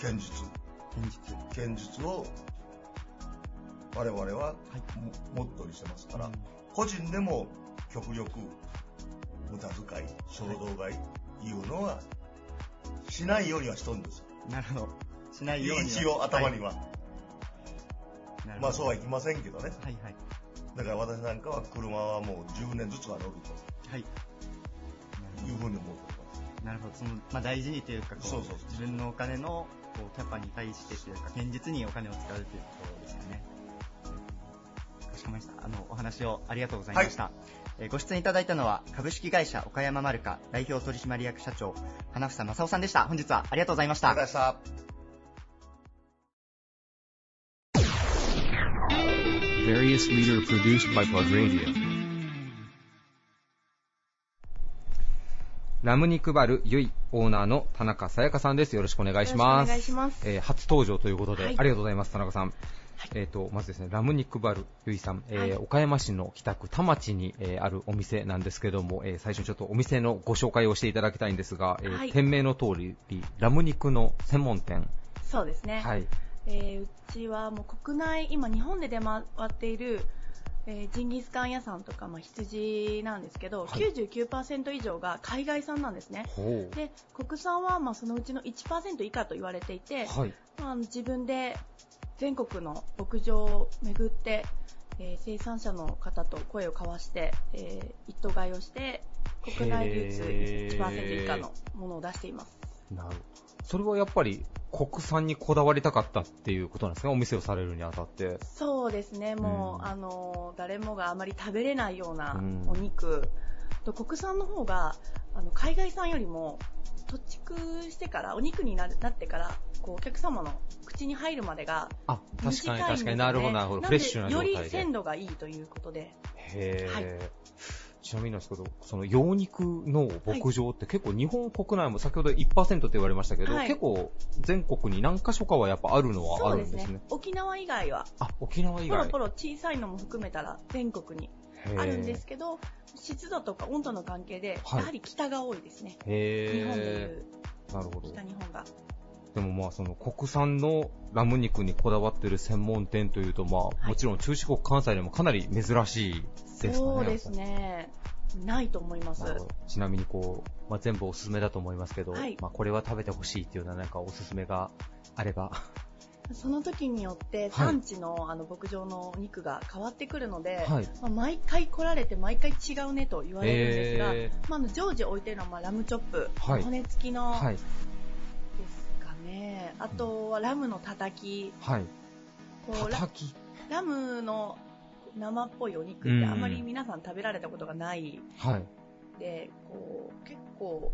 堅実。堅実を我々はもモットーにしてますから、個人でも極力無駄遣い、衝動買いいうのはしないようにはしとるんですよ。なるほど。しないようには一応頭には。まあそうはいきませんけどね。はいはい。だから私なんかは車はもう10年ずつは乗ると。はい。いうふうに思ってます。なるほど。その、まあ、大事にというかこうそうそうそう自分のお金のこうキャパに対してというか、堅実にお金を使うということですかね。かしこまりました。あの、お話をありがとうございました。えーご出演いただいたのは、株式会社岡山マルカ代表取締役社長、花房正夫さんでした。本日はありがとうございました。ありがとうございました。Various leader produced by Plug Radio. ラム肉バルゆいオーナーの田中さやかさんです。よろしくお願いします。お願いしますえー初登場ということで、はいありがとうございます、田中さん。えっ、と、まずですね、ラム肉バルゆいさん、えーはい岡山市の北区田町に、えーあるお店なんですけども、えー最初にちょっとお店のご紹介をしていただきたいんですが、えーはい店名の通り、ラム肉の専門店。そうですね。はい。えーうちはもう国内、今日本で出回っている、えージンギスカン屋さんとか、まあ、羊なんですけど、はい99%以上が海外産なんですね。で、国産はまあそのうちの1%以下と言われていて、はい。まあ、自分で全国の牧場を巡って、えー生産者の方と声を交わして、えー一頭買いをして、国内流通へー1%以下のものを出しています。なるほど。それはやっぱり国産にこだわりたかったっていうことなんですかお店をされるにあたって。そうですね、もう、うんあの誰もがあまり食べれないようなうん。お肉、と国産の方があの海外産よりも土畜してからお肉になるなってからこうお客様の口に入るまでがあ、確かに短いんですね。確かになるほどなるほど。フレッシュな状態で。より鮮度がいいということで。へー。はいちなみになんですけど、その羊肉の牧場って結構日本国内も先ほど1%って言われましたけど、はい。結構全国に何箇所かはやっぱあるのはあるんですね。沖縄以外は。あ、沖縄以外。ポロポロ小さいのも含めたら全国にあるんですけど湿度とか温度の関係ではい。やはり北が多いですね、へ日本でいーうなるほど。北日本が。でもまあその国産のラム肉にこだわってる専門店というとまあ、もちろん中四国関西でもかなり珍しいですかね。そうですねないと思いますちなみにこう、まあ、全部おすすめだと思いますけど、はいまあ、これは食べてほしいっていうようななんかおすすめがあれば。その時によって産地のあの牧場のお肉が変わってくるので、はいまあ、毎回来られて毎回違うねと言われるんですが、へまあ、常時置いてるのはまあラムチョップ、はい骨付きのはい。ですかね、あとはラムのたたき、はい。こう。ラムの生っぽいお肉うんってあまり皆さん食べられたことがないはい。で、こう結構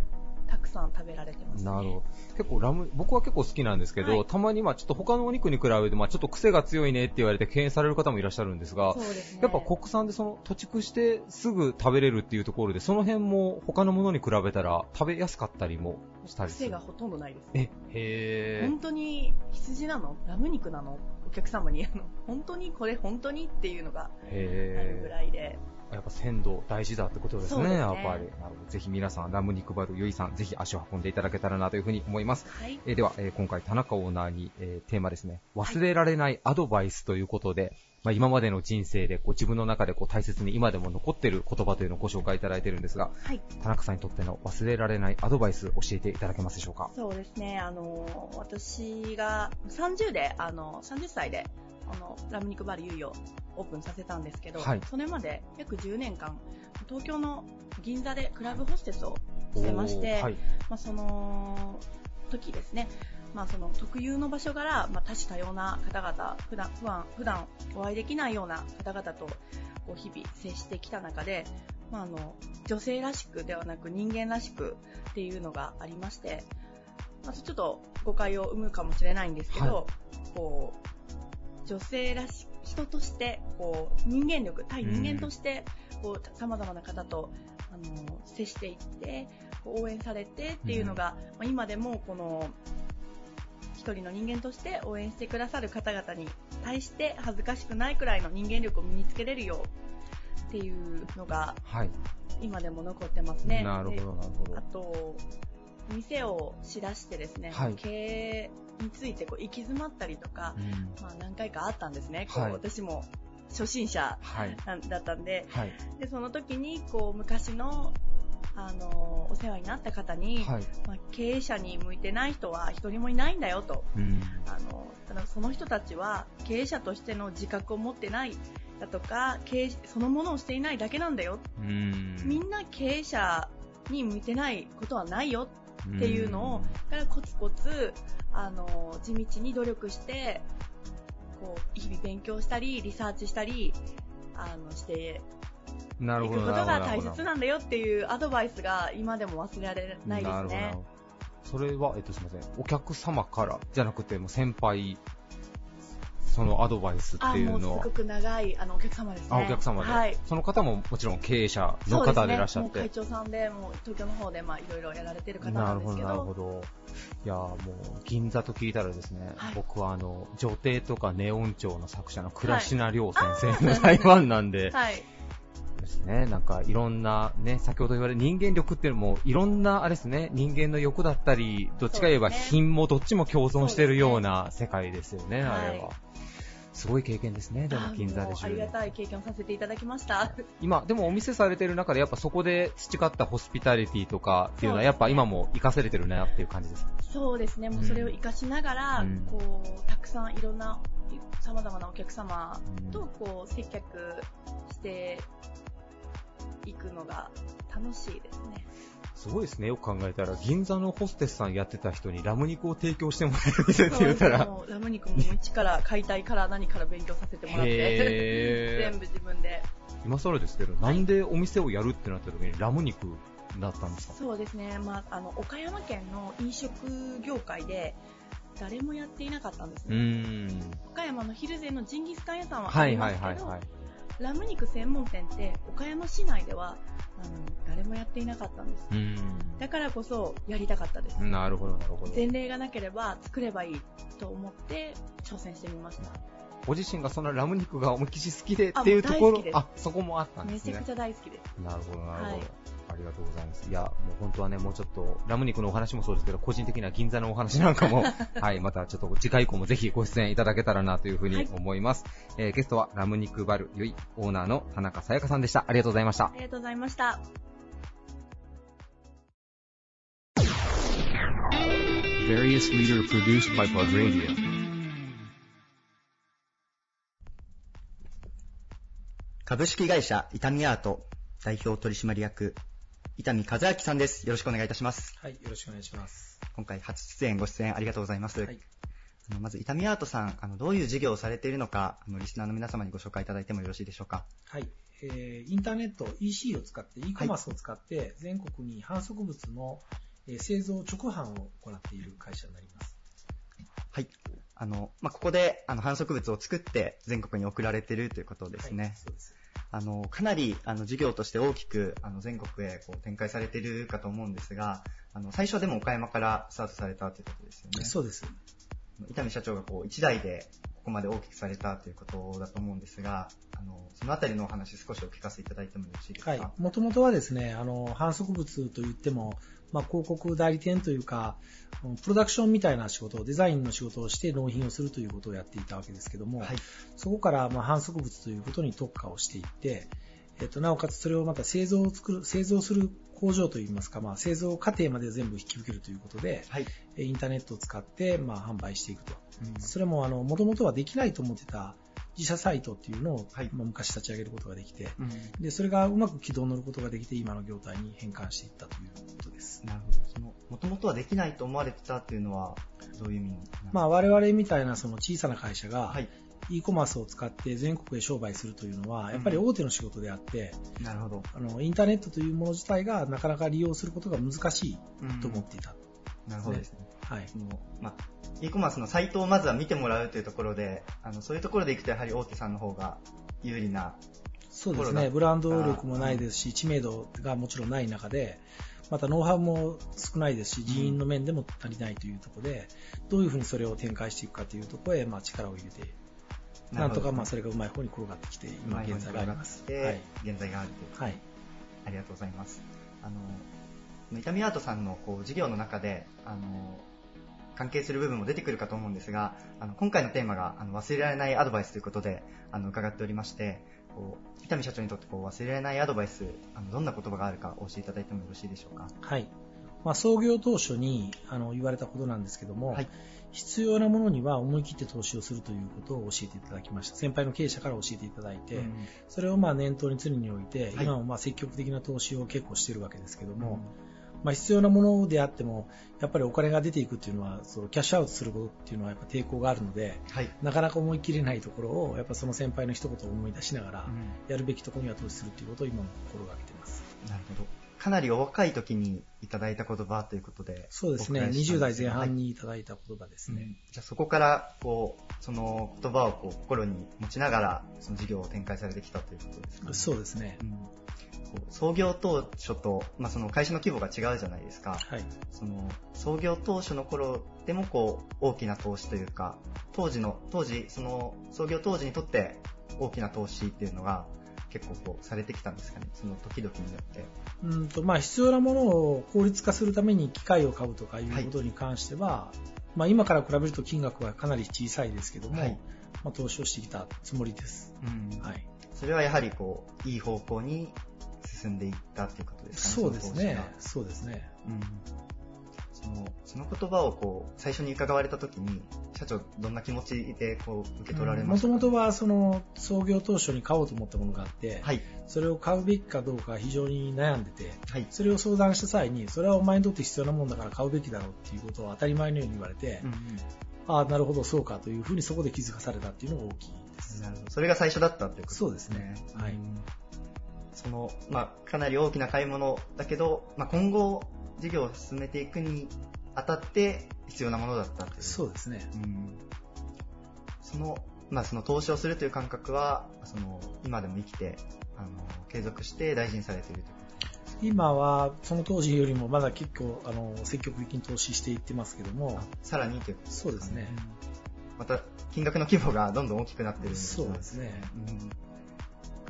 たくさん食べられてますね。なるほど。結構ラム、僕は結構好きなんですけど、はいたまにまあちょっと他のお肉に比べて、まあちょっと癖が強いねって言われて敬遠される方もいらっしゃるんですが、そうですね。やっぱ国産でその、土畜してすぐ食べれるっていうところで、その辺も他のものに比べたら食べやすかったりもしたりする。癖がほとんどないです。え、へー本当に羊なの？ラム肉なの？お客様に、あの、本当にこれ本当にっていうのがあるぐへらいで。ーやっぱ鮮度大事だってことですね、すねやっぱり。なるほど。ぜひ皆さん、ラム肉バルゆいさん、ぜひ足を運んでいただけたらなというふうに思います。はい。えーでは、えー今回田中オーナーに、えーテーマですね、忘れられないアドバイスということで、まあ、今までの人生でこう自分の中でこう大切に今でも残っている言葉というのをご紹介いただいているんですが、はい。田中さんにとっての忘れられないアドバイス教えていただけますでしょうか？そうですね、あの、私が30で、あの、30歳で、あの、ラム肉バルユイをオープンさせたんですけど、はいそれまで約10年間、東京の銀座でクラブホステスをしてまして、はい。まあ、その時ですね、まあ、その特有の場所から、まあ、多種多様な方々、普段、普段、普段お会いできないような方々と、こう日々接してきた中で、まあ、あの、女性らしくではなく人間らしくっていうのがありまして、まあ、ちょっと誤解を生むかもしれないんですけど、はこう、女性らし、人として、こう、人間力、対人間として、こう、様々な方と、あの、接していって、応援されてっていうのが、まあ今でもこの、一人の人間として応援してくださる方々に対して恥ずかしくないくらいの人間力を身につけれるようっていうのがはい。今でも残ってますね。なるほど、なるほどであ。と、店をしだしてですね、はい経営についてこう行き詰まったりとか、うんまあ何回かあったんですね。こうはい私も初心者だったんで、はい。で、その時に、こう、昔の、あの、お世話になった方に、はい。まあ、経営者に向いてない人は一人もいないんだよと。うん。あの、ただその人たちは経営者としての自覚を持ってないだとか、経営そのものをしていないだけなんだよ。うん。みんな経営者に向いてないことはないよっていうのを、だからコツコツ、あの、地道に努力して、こう、日々勉強したり、リサーチしたり、あの、してうん、なるほど。行くことが大切なんだよっていうアドバイスが今でも忘れられないですね。それは、えっと、すみません。お客様から、じゃなくて、もう先輩、そのアドバイスってあ、いうのはもうすご、く長い、あの、お客様ですね。あ、お客様で、はい。その方ももちろん経営者の方でいらっしゃって。ね、もう会長さんで、もう東京の方で、まあ、いろいろやられてる方ななんるほど、ですけど。なるほど。いやーもう、銀座と聞いたらですね、はい僕はあの、女帝とかネオン町の作者の倉科亮先生の台湾なんで、はい。ですね、なんかいろんなね、先ほど言われる人間力っていうのも、いろんな、あれですね、人間の欲だったり、どっちか言えば品もどっちも共存してるような世界ですよね、はい。あれは。すごい経験ですね、でもあ銀座であ10年。りがたい経験をさせていただきました。今、でもお店されてる中で、やっぱそこで培ったホスピタリティとかっていうのは、やっぱ今も活かされてるなっていう感じです。そうですね、もうそれを活かしながら、うん。こう、たくさんいろんな、様々なお客様と、こう、接客していくのが楽しいですね。すごいですね、よく考えたら、銀座のホステスさんやってた人にラム肉を提供してもらえる店って言ったら、ラム肉も一から解体から何から勉強させてもらって、全部自分で。今更ですけど、なんでお店をやるってなった時にラム肉だったんですか？そうですね、まあ、あの、岡山県の飲食業界で、誰もやっていなかったんですうね。岡山のヒルゼのジンギスカン屋さんはあはいりますけど、はいはいはい。ラム肉専門店って岡山市内ではあの誰もやっていなかったんです。うだからこそやりたかったです。なるほどなるほど。前例がなければ作ればいいと思って挑戦してみました。ご自身がそのラム肉が思いっきり好きであっていうところあ、そこもあったんですねめちゃくち。ゃ大好きです。なるほど、なるほど。はいありがとうございます。いや、もう本当はね、もうちょっと、ラム肉のお話もそうですけど、個人的な銀座のお話なんかも、はい、またちょっと次回以降もぜひご出演いただけたらなというふうに思います。はい、えー、ゲストはラム肉バルユいオーナーの田中さやかさんでした。ありがとうございました。ありがとうございました。株式会社伊丹アート代表取締役伊丹和明さんです。よろしくお願いいたします。はい、よろしくお願いします。今回初出演ご出演ありがとうございます。はい。あのまず伊丹アートさん、あのどういう事業をされているのか、あのリスナーの皆様にご紹介いただいてもよろしいでしょうか？はい。えーインターネット、EC を使って、e コマースを使って、全国に販促物の、えー製造直販を行っている会社になります。はい。あの、まあ、ここで、あの、販促物を作って全国に送られているということですね。そうです。あの、かなり、あの、事業として大きく、あの、全国へこう展開されているかと思うんですが、あの、最初でも岡山からスタートされたということですよね。そうです。伊丹社長がこう、一代でここまで大きくされたということだと思うんですが、あの、そのあたりのお話少しお聞かせいただいてもよろしいですか？はい。もともとはですね、あの、販促物といっても、まあ、広告代理店というか、プロダクションみたいな仕事、デザインの仕事をして納品をするということをやっていたわけですけども、そこからまあ販促物ということに特化をしていって、えっと、なおかつそれをまた製造を作る、製造する工場といいますか、まあ、製造過程まで全部引き受けるということで、えインターネットを使って、まあ、販売していくと。それも、あの、もともとはできないと思ってた自社サイトっていうのを、まあ昔立ち上げることができて、で、それがうまく軌道に乗ることができて、今の業態に変換していったということです。なるほど。その、もともとはできないと思われてたっていうのは、どういう意味なんですか？まあ、我々みたいなその小さな会社が、e コマースを使って全国へ商売するというのは、やっぱり大手の仕事であって、なるほど。あの、インターネットというもの自体がなかなか利用することが難しいと思っていた。なるほどですね。はい。そのまあ、e コマースのサイトをまずは見てもらうというところで、あの、そういうところでいくとやはり大手さんの方が有利なそうですね。ブランド力もないですし、知名度がもちろんない中で、またノウハウも少ないですし、人員の面でも足りないというところで、どういうふうにそれを展開していくかというところへ、まあ、力を入れて、なんとかまあそれがうまい方に転がってきて、今現在があります。はい。現在があるというはい。ありがとうございます。あの、痛みアートさんのこう事業の中で、あの、関係する部分も出てくるかと思うんですが、あの今回のテーマがあの忘れられないアドバイスということであの伺っておりまして、こう伊丹社長にとってこう忘れられないアドバイス、あのどんな言葉があるかお教えていただいてもよろしいでしょうか？はい。まあ、創業当初にあの言われたことなんですけども、必要なものには思い切って投資をするということを教えていただきました。先輩の経営者から教えていただいて、うんそれをまあ念頭に常に置いて、はい今もまあ積極的な投資を結構してるわけですけども、まあ、必要なものであっても、やっぱりお金が出ていくっていうのは、そのキャッシュアウトすることっていうのはやっぱ抵抗があるので、はいなかなか思い切れないところを、やっぱその先輩の一言を思い出しながら、やるべきところには投資するということを今も心がけています。なるほど。かなりお若い時にいただいた言葉ということで。そうですね、お伺いした20代前半にいただいた言葉ですね。うんじゃあそこから、こう、その言葉をこう心に持ちながら、その事業を展開されてきたということですか、ね、そうですね。こう創業当初と、まあ、その会社の規模が違うじゃないですか。はい。その創業当初の頃でもこう大きな投資というか、当時の、当時、その創業当時にとって大きな投資っていうのが結構こうされてきたんですかね？その時々によって。うんとまあ、必要なものを効率化するために機械を買うとかいうことに関しては、まあ、今から比べると金額はかなり小さいですけども、はいまあ、投資をしてきたつもりです。うんはい、それはやはりこう、いい方向に進んでいったっていうことですかね。そうですね。そうですね。うんそのその言葉をこう最初に伺われた時に社長どんな気持ちでこう受け取られましたか、もともとはその創業当初に買おうと思ったものがあって、はいそれを買うべきかどうか非常に悩んでて、はいそれを相談した際に、それはお前にとって必要なものだから買うべきだろうっていうことを当たり前のように言われて、うんうんああ、なるほど、そうかというふうにそこで気づかされたっていうのが大きいです。なるほどそれが最初だったっていうことそうですね。はい。うんその、まあ、かなり大きな買い物だけど、まあ、今後事業を進めていくにあたって必要なものだったっていう。そうですね。うんその、まあ、その投資をするという感覚は、その、今でも生きて、あの、継続して大事にされているというこ今はその当時よりもまだ結構あの積極的に投資していってますけども、さらにということそうですね。また、金額の規模がどんどん大きくなってるんですそうですね。うんか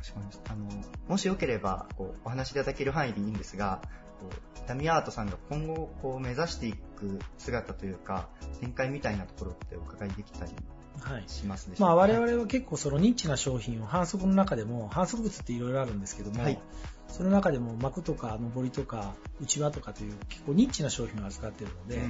しこまりました。あの、もしよければ、こう、お話しいただける範囲でいいんですが、こう、ダミアートさんが今後、こう、目指していく姿というか、展開みたいなところってお伺いできたりはい。しますでしょうか？まあ我々は結構そのニッチな商品を反則の中でも、反則物っていろいろあるんですけども、はいその中でも膜とか上りとか内輪とかという結構ニッチな商品を扱っているので、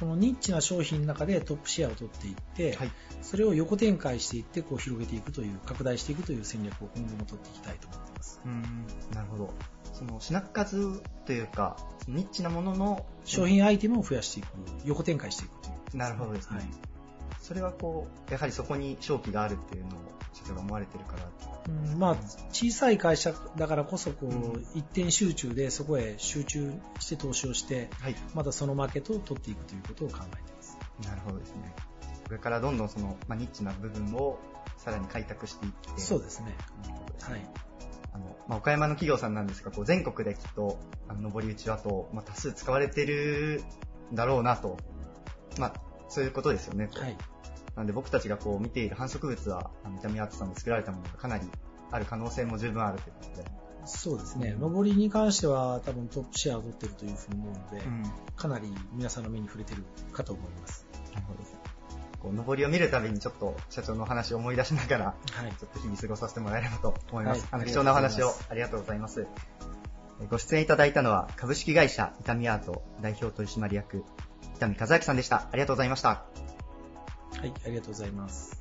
このニッチな商品の中でトップシェアを取っていって、はいそれを横展開していってこう広げていくという拡大していくという戦略を今後も取っていきたいと思っていますうんなるほど。その品数というか、ニッチなものの商品アイテムを増やしていく横展開していくというなるほどですね。はいそれはこう、やはりそこに商機があるっていうのを社長が思われてるから。うんまあ、小さい会社だからこそこう、うん一点集中でそこへ集中して投資をしてはい。またそのマーケットを取っていくということを考えていますなるほどですね。これからどんどんその、まあ、ニッチな部分をさらに開拓していって。そうですねですねはいあの、まあ、岡山の企業さんなんですが、こう全国できっと、あの、上り打ちはと、まあ、多数使われてるんだろうなと。まあ、そういうことですよね。はいなので僕たちがこう見ている反則物は、見た目アートさんで作られたものがかなりある可能性も十分あるということで。そうですね上りに関しては多分トップシェアを取ってるというふうに思うので、うん。なかなり皆さんの目に触れてるかと思いまするほどですね。こう、上りを見るたびにちょっと社長のお話を思い出しながら、はいちょっと日々過ごさせてもらえればと思います。はいあの、貴重なお話をありがとうございます。えご出演いただいたのは、株式会社伊丹アート代表取締役、伊丹和明さんでした。ありがとうございました。はいありがとうございます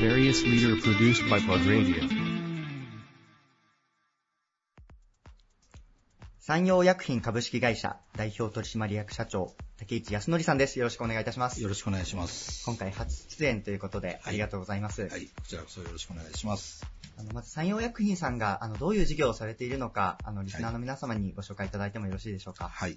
Various leader produced by Pod Radio. 山陽薬品株式会社代表取締役社長、竹内康則さんです。よろしくお願いいたします。よろしくお願いします。今回初出演ということで、ありがとうございます。はい、こちらこそよろしくお願いします。あのまず山陽薬品さんがあのどういう事業をされているのか、あのリスナーの皆様にご紹介いただいてもよろしいでしょうか。はい。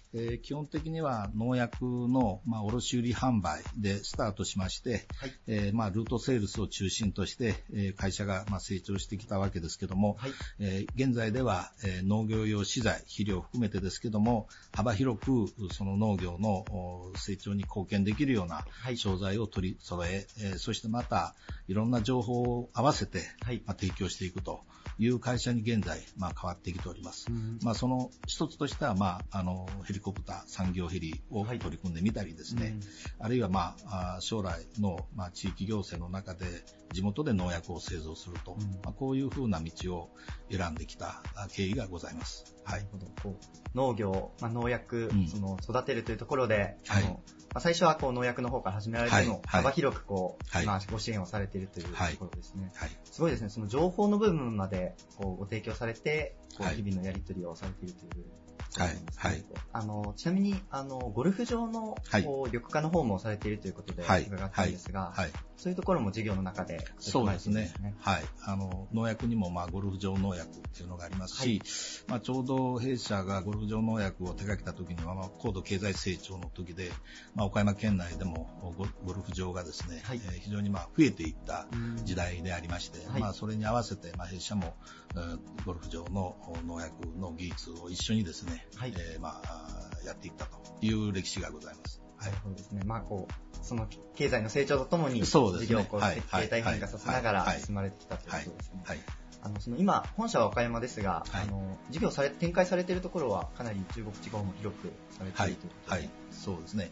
えー基本的には農薬の、まあ、卸売販売でスタートしまして、はい。えーまあ、ルートセールスを中心として、えー会社が、まあ、成長してきたわけですけども、はい。えー現在では、えー農業用資材、肥料を含めてですけども、幅広くその農業のお成長に貢献できるようなはい。商材を取り揃え、えーそしてまたいろんな情報を合わせて、はい。まあ、提供していくという会社に現在、まあ、変わってきております。うん。まあ、その一つとしては、まあ、あの、ヘリコプター、産業ヘリをはい取り組んでみたりですね、あるいは、まあ、あ将来の、まあ、地域行政の中で地元で農薬を製造すると、うんまあ、こういうふうな道を選んできたあ経緯がございます。はい。農業、まあ、農薬、うんその育てるというところで、はいあのまあ、最初はこう農薬の方から始められても、はいはい幅広くこう、はいまあ、ご支援をされているというとはいころですね。はい。すごいですね。その情報の部分までこうご提供されて、こうはい日々のやり取りをされているという。はいはいあの、ちなみに、あの、ゴルフ場の、はい緑化の方もされているということではい。伺ったんですが、はい。そういうところも事業の中でそうですね。はい。あの、農薬にも、まあ、ゴルフ場農薬っていうのがありますし、まあ、ちょうど弊社がゴルフ場農薬を手掛けた時には、まあ、高度経済成長の時で、まあ、岡山県内でもゴゴルフ場がですね、はいえー非常にまあ、増えていったうん時代でありまして、はいまあ、それに合わせて、まあ、弊社も、うんゴルフ場の農薬の技術を一緒にですね、はいえーまあ、やっていったという歴史がございます。はないる。ほどですね。まあこう、その経済の成長とともに、そうですね事業をこう、はい設計体変化させながらはい進まれてきたということですね。はい。あの、その今、本社は岡山ですが、はいあの、事業され、展開されているところはかなり中国地方も広くされてはいいるというこ、とで。はい、そうですね。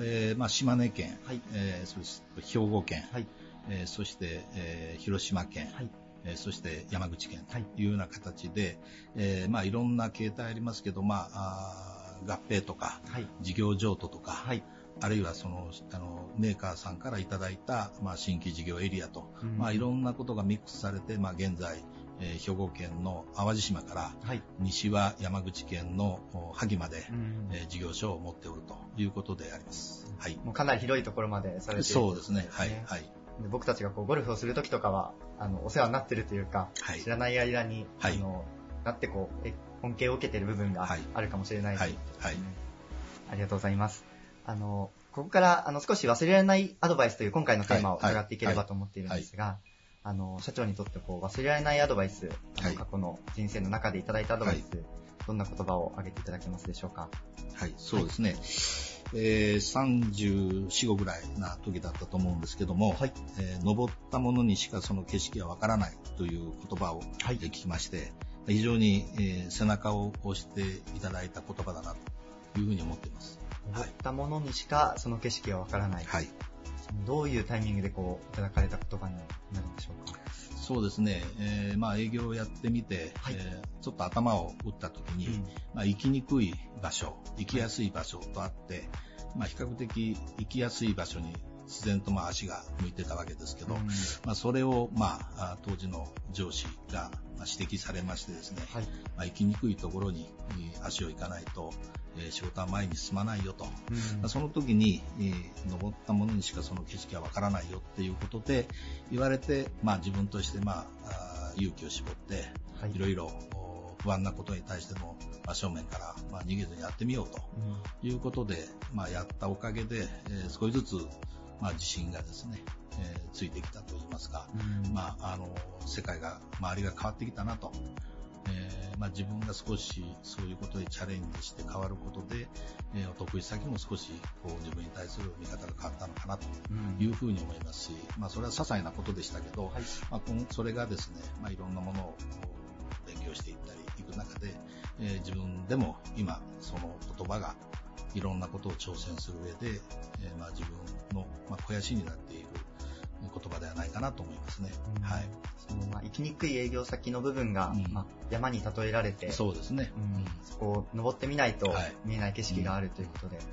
えーまあ、島根県、はいえーそして兵庫県、はい。えーそして、えー広島県、はい。えーそして山口県はいというような形で、えーまあ、いろんな形態ありますけど、まあ、あー合併とか、はい。事業譲渡とか、はい。あるいはそのあのメーカーさんからいただいた、まあ、新規事業エリアと、うんまあ、いろんなことがミックスされて、まあ、現在、えー兵庫県の淡路島からはい。西は山口県のお萩まで、うんえー事業所を持っておるということであります。はい。もうかなり広いところまでされているそうですね。はいはい。で僕たちがこうゴルフをするときとかは、あの、お世話になってるというか、はい。知らない間に、はい。あの、なってこう、え恩恵を受けている部分がはい。あるかもしれないです。ねはい。ありがとうございます。あの、ここから、あの、少し忘れられないアドバイスという今回のテーマをはい。伺っていければと思っているんですが、あの、社長にとってこう、忘れられないアドバイス、あのはい過去の人生の中でいただいたアドバイス、どんな言葉を挙げていただけますでしょうか？はい、そうですね。えー、34、5ぐらいな時だったと思うんですけども、はいえー登った者にしかその景色はわからないという言葉を、聞きまして、非常に、えー背中を押していただいた言葉だなというふうに思っています。思ったものにしかその景色はわからない。はい。どういうタイミングでこう、いただかれた言葉になるんでしょうか？そうですね、えー、まあ営業をやってみて、はい、えー、ちょっと頭を打った時に、うん、まあ行きにくい場所、行きやすい場所とあって、まあ比較的行きやすい場所に自然とまあ足が向いてたわけですけど、うん、まあそれをまあ当時の上司が指摘されましてですね、はい、まあ行きにくいところに足を行かないと、え仕事は前に進まないよと、うん、その時に、えー、登ったものにしかその景色はわからないよっていうことで言われて、まあ、自分として、まあ、勇気を絞って、はい、いろいろ不安なことに対しても真正面から、まあ、逃げずにやってみようということで、うん、まあ、やったおかげで、えー、少しずつ、まあ、自信がですね、えー、ついてきたといいますか、うん、まあ、あの世界が周りが変わってきたなと。えー、まあ、自分が少しそういうことでチャレンジして変わることで、えー、お得意先も少しこう自分に対する見方が変わったのかなというふうに思いますし、まあ、それは些細なことでしたけど、はい、まあ、それがですね、まあ、いろんなものを勉強していったりいく中で、えー、自分でも今その言葉がいろんなことを挑戦する上で、えー、まあ自分の、まあ、肥やしになっている言葉ではないかなと思いますね。うん、はい。そのまあ行きにくい営業先の部分が、うん、まあ、山に例えられて、そうですね。うん、そこを登ってみないと見えない景色があるということで、はい、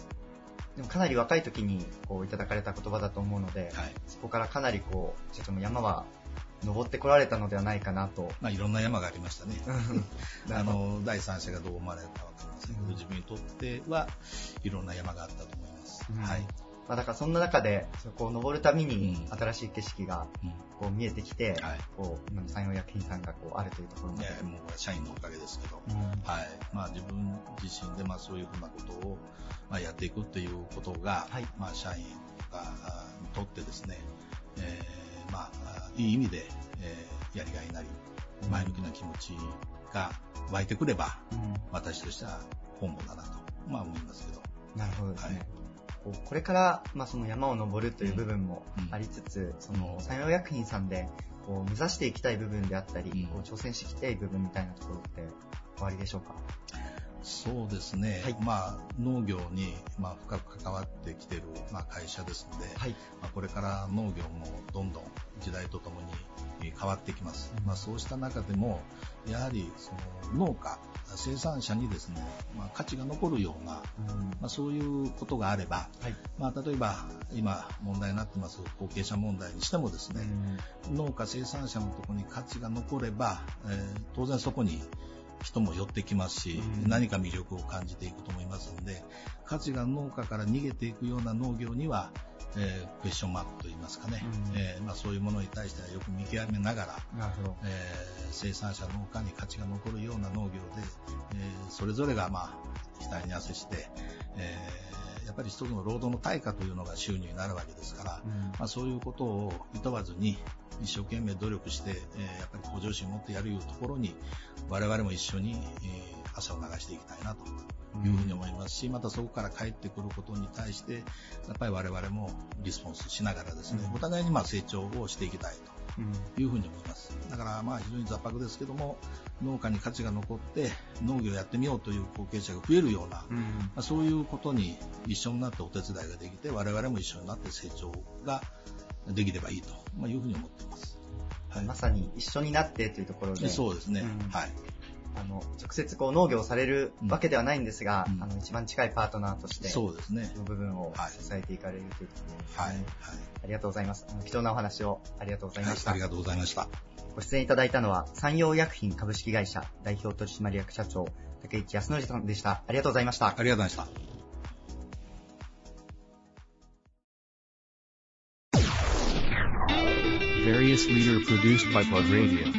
でもかなり若い時にこういただかれた言葉だと思うので、はい、そこからかなりこう、ちょっと山は登ってこられたのではないかなと。まあいろんな山がありましたね。あの、第三者がどう思われるかわかりませんけど、自分にとってはいろんな山があったと思います。はい。まあ、だからそんな中で、そこを登るたびに新しい景色がこう見えてきて、こう今の産業薬品さんがこうあるというところまで。もう社員のおかげですけど、うん、はい。まあ自分自身でまあそういうふうなことをまあやっていくっていうことが、はい、まあ社員とかにとってですね、えー、まあいい意味で、えー、やりがいなり、前向きな気持ちが湧いてくれば、うん、私としては本望だなと、まあ思いますけど。なるほどですね。はいこうこれから、まあ、その山を登るという部分もありつつ、その山陽薬品さんでこう目指していきたい部分であったり、こう挑戦していきたい部分みたいなところって終わりでしょうか？そうですね、はい、まあ、農業に、まあ、深く関わってきている、まあ、会社ですので、はい、まあ、これから農業もどんどん時代とともに変わってきます、うん、まあ、そうした中でもやはりその農家生産者にですね、まあ、価値が残るような、うん、まあ、そういうことがあれば、はい、まあ、例えば今問題になってます後継者問題にしてもですね、うん、農家生産者のところに価値が残れば、えー、当然そこに人も寄ってきますし、うん、何か魅力を感じていくと思いますので、価値が農家から逃げていくような農業には、えー、クエスチョンマークといいますかね、うん、えー、まあ、そういうものに対してはよく見極めながら、えー、生産者農家に価値が残るような農業で、えそれぞれが、まあ、期待に汗して、えやっぱり一つの労働の対価というのが収入になるわけですから、うん、まあ、そういうことを厭わずに一生懸命努力して、えー、やっぱり向上心を持ってやるいうところに我々も一緒に、えー、汗を流していきたいなというふうに思いますし、またそこから帰ってくることに対して、やっぱり我々もリスポンスしながらですね、お互いにまあ成長をしていきたいというふうに思います。だからまあ非常に雑白ですけども、農家に価値が残って農業をやってみようという後継者が増えるような、うん、まあ、そういうことに一緒になってお手伝いができて、我々も一緒になって成長ができればいいというふうに思っています。はい、まさに一緒になってというところで。そうですね。うん、はい。あの、直接こう農業をされるわけではないんですが、うん、あの、一番近いパートナーとして、そうですね。その部分を支えていかれるというところで。はい。はい。ありがとうございます。貴重なお話をありがとうございました。はい、ありがとうございました。ご出演いただいたのは、山陽薬品株式会社代表取締役社長、竹市康則さんでした。ありがとうございました。ありがとうございました。Various leader produced by Plug Radio.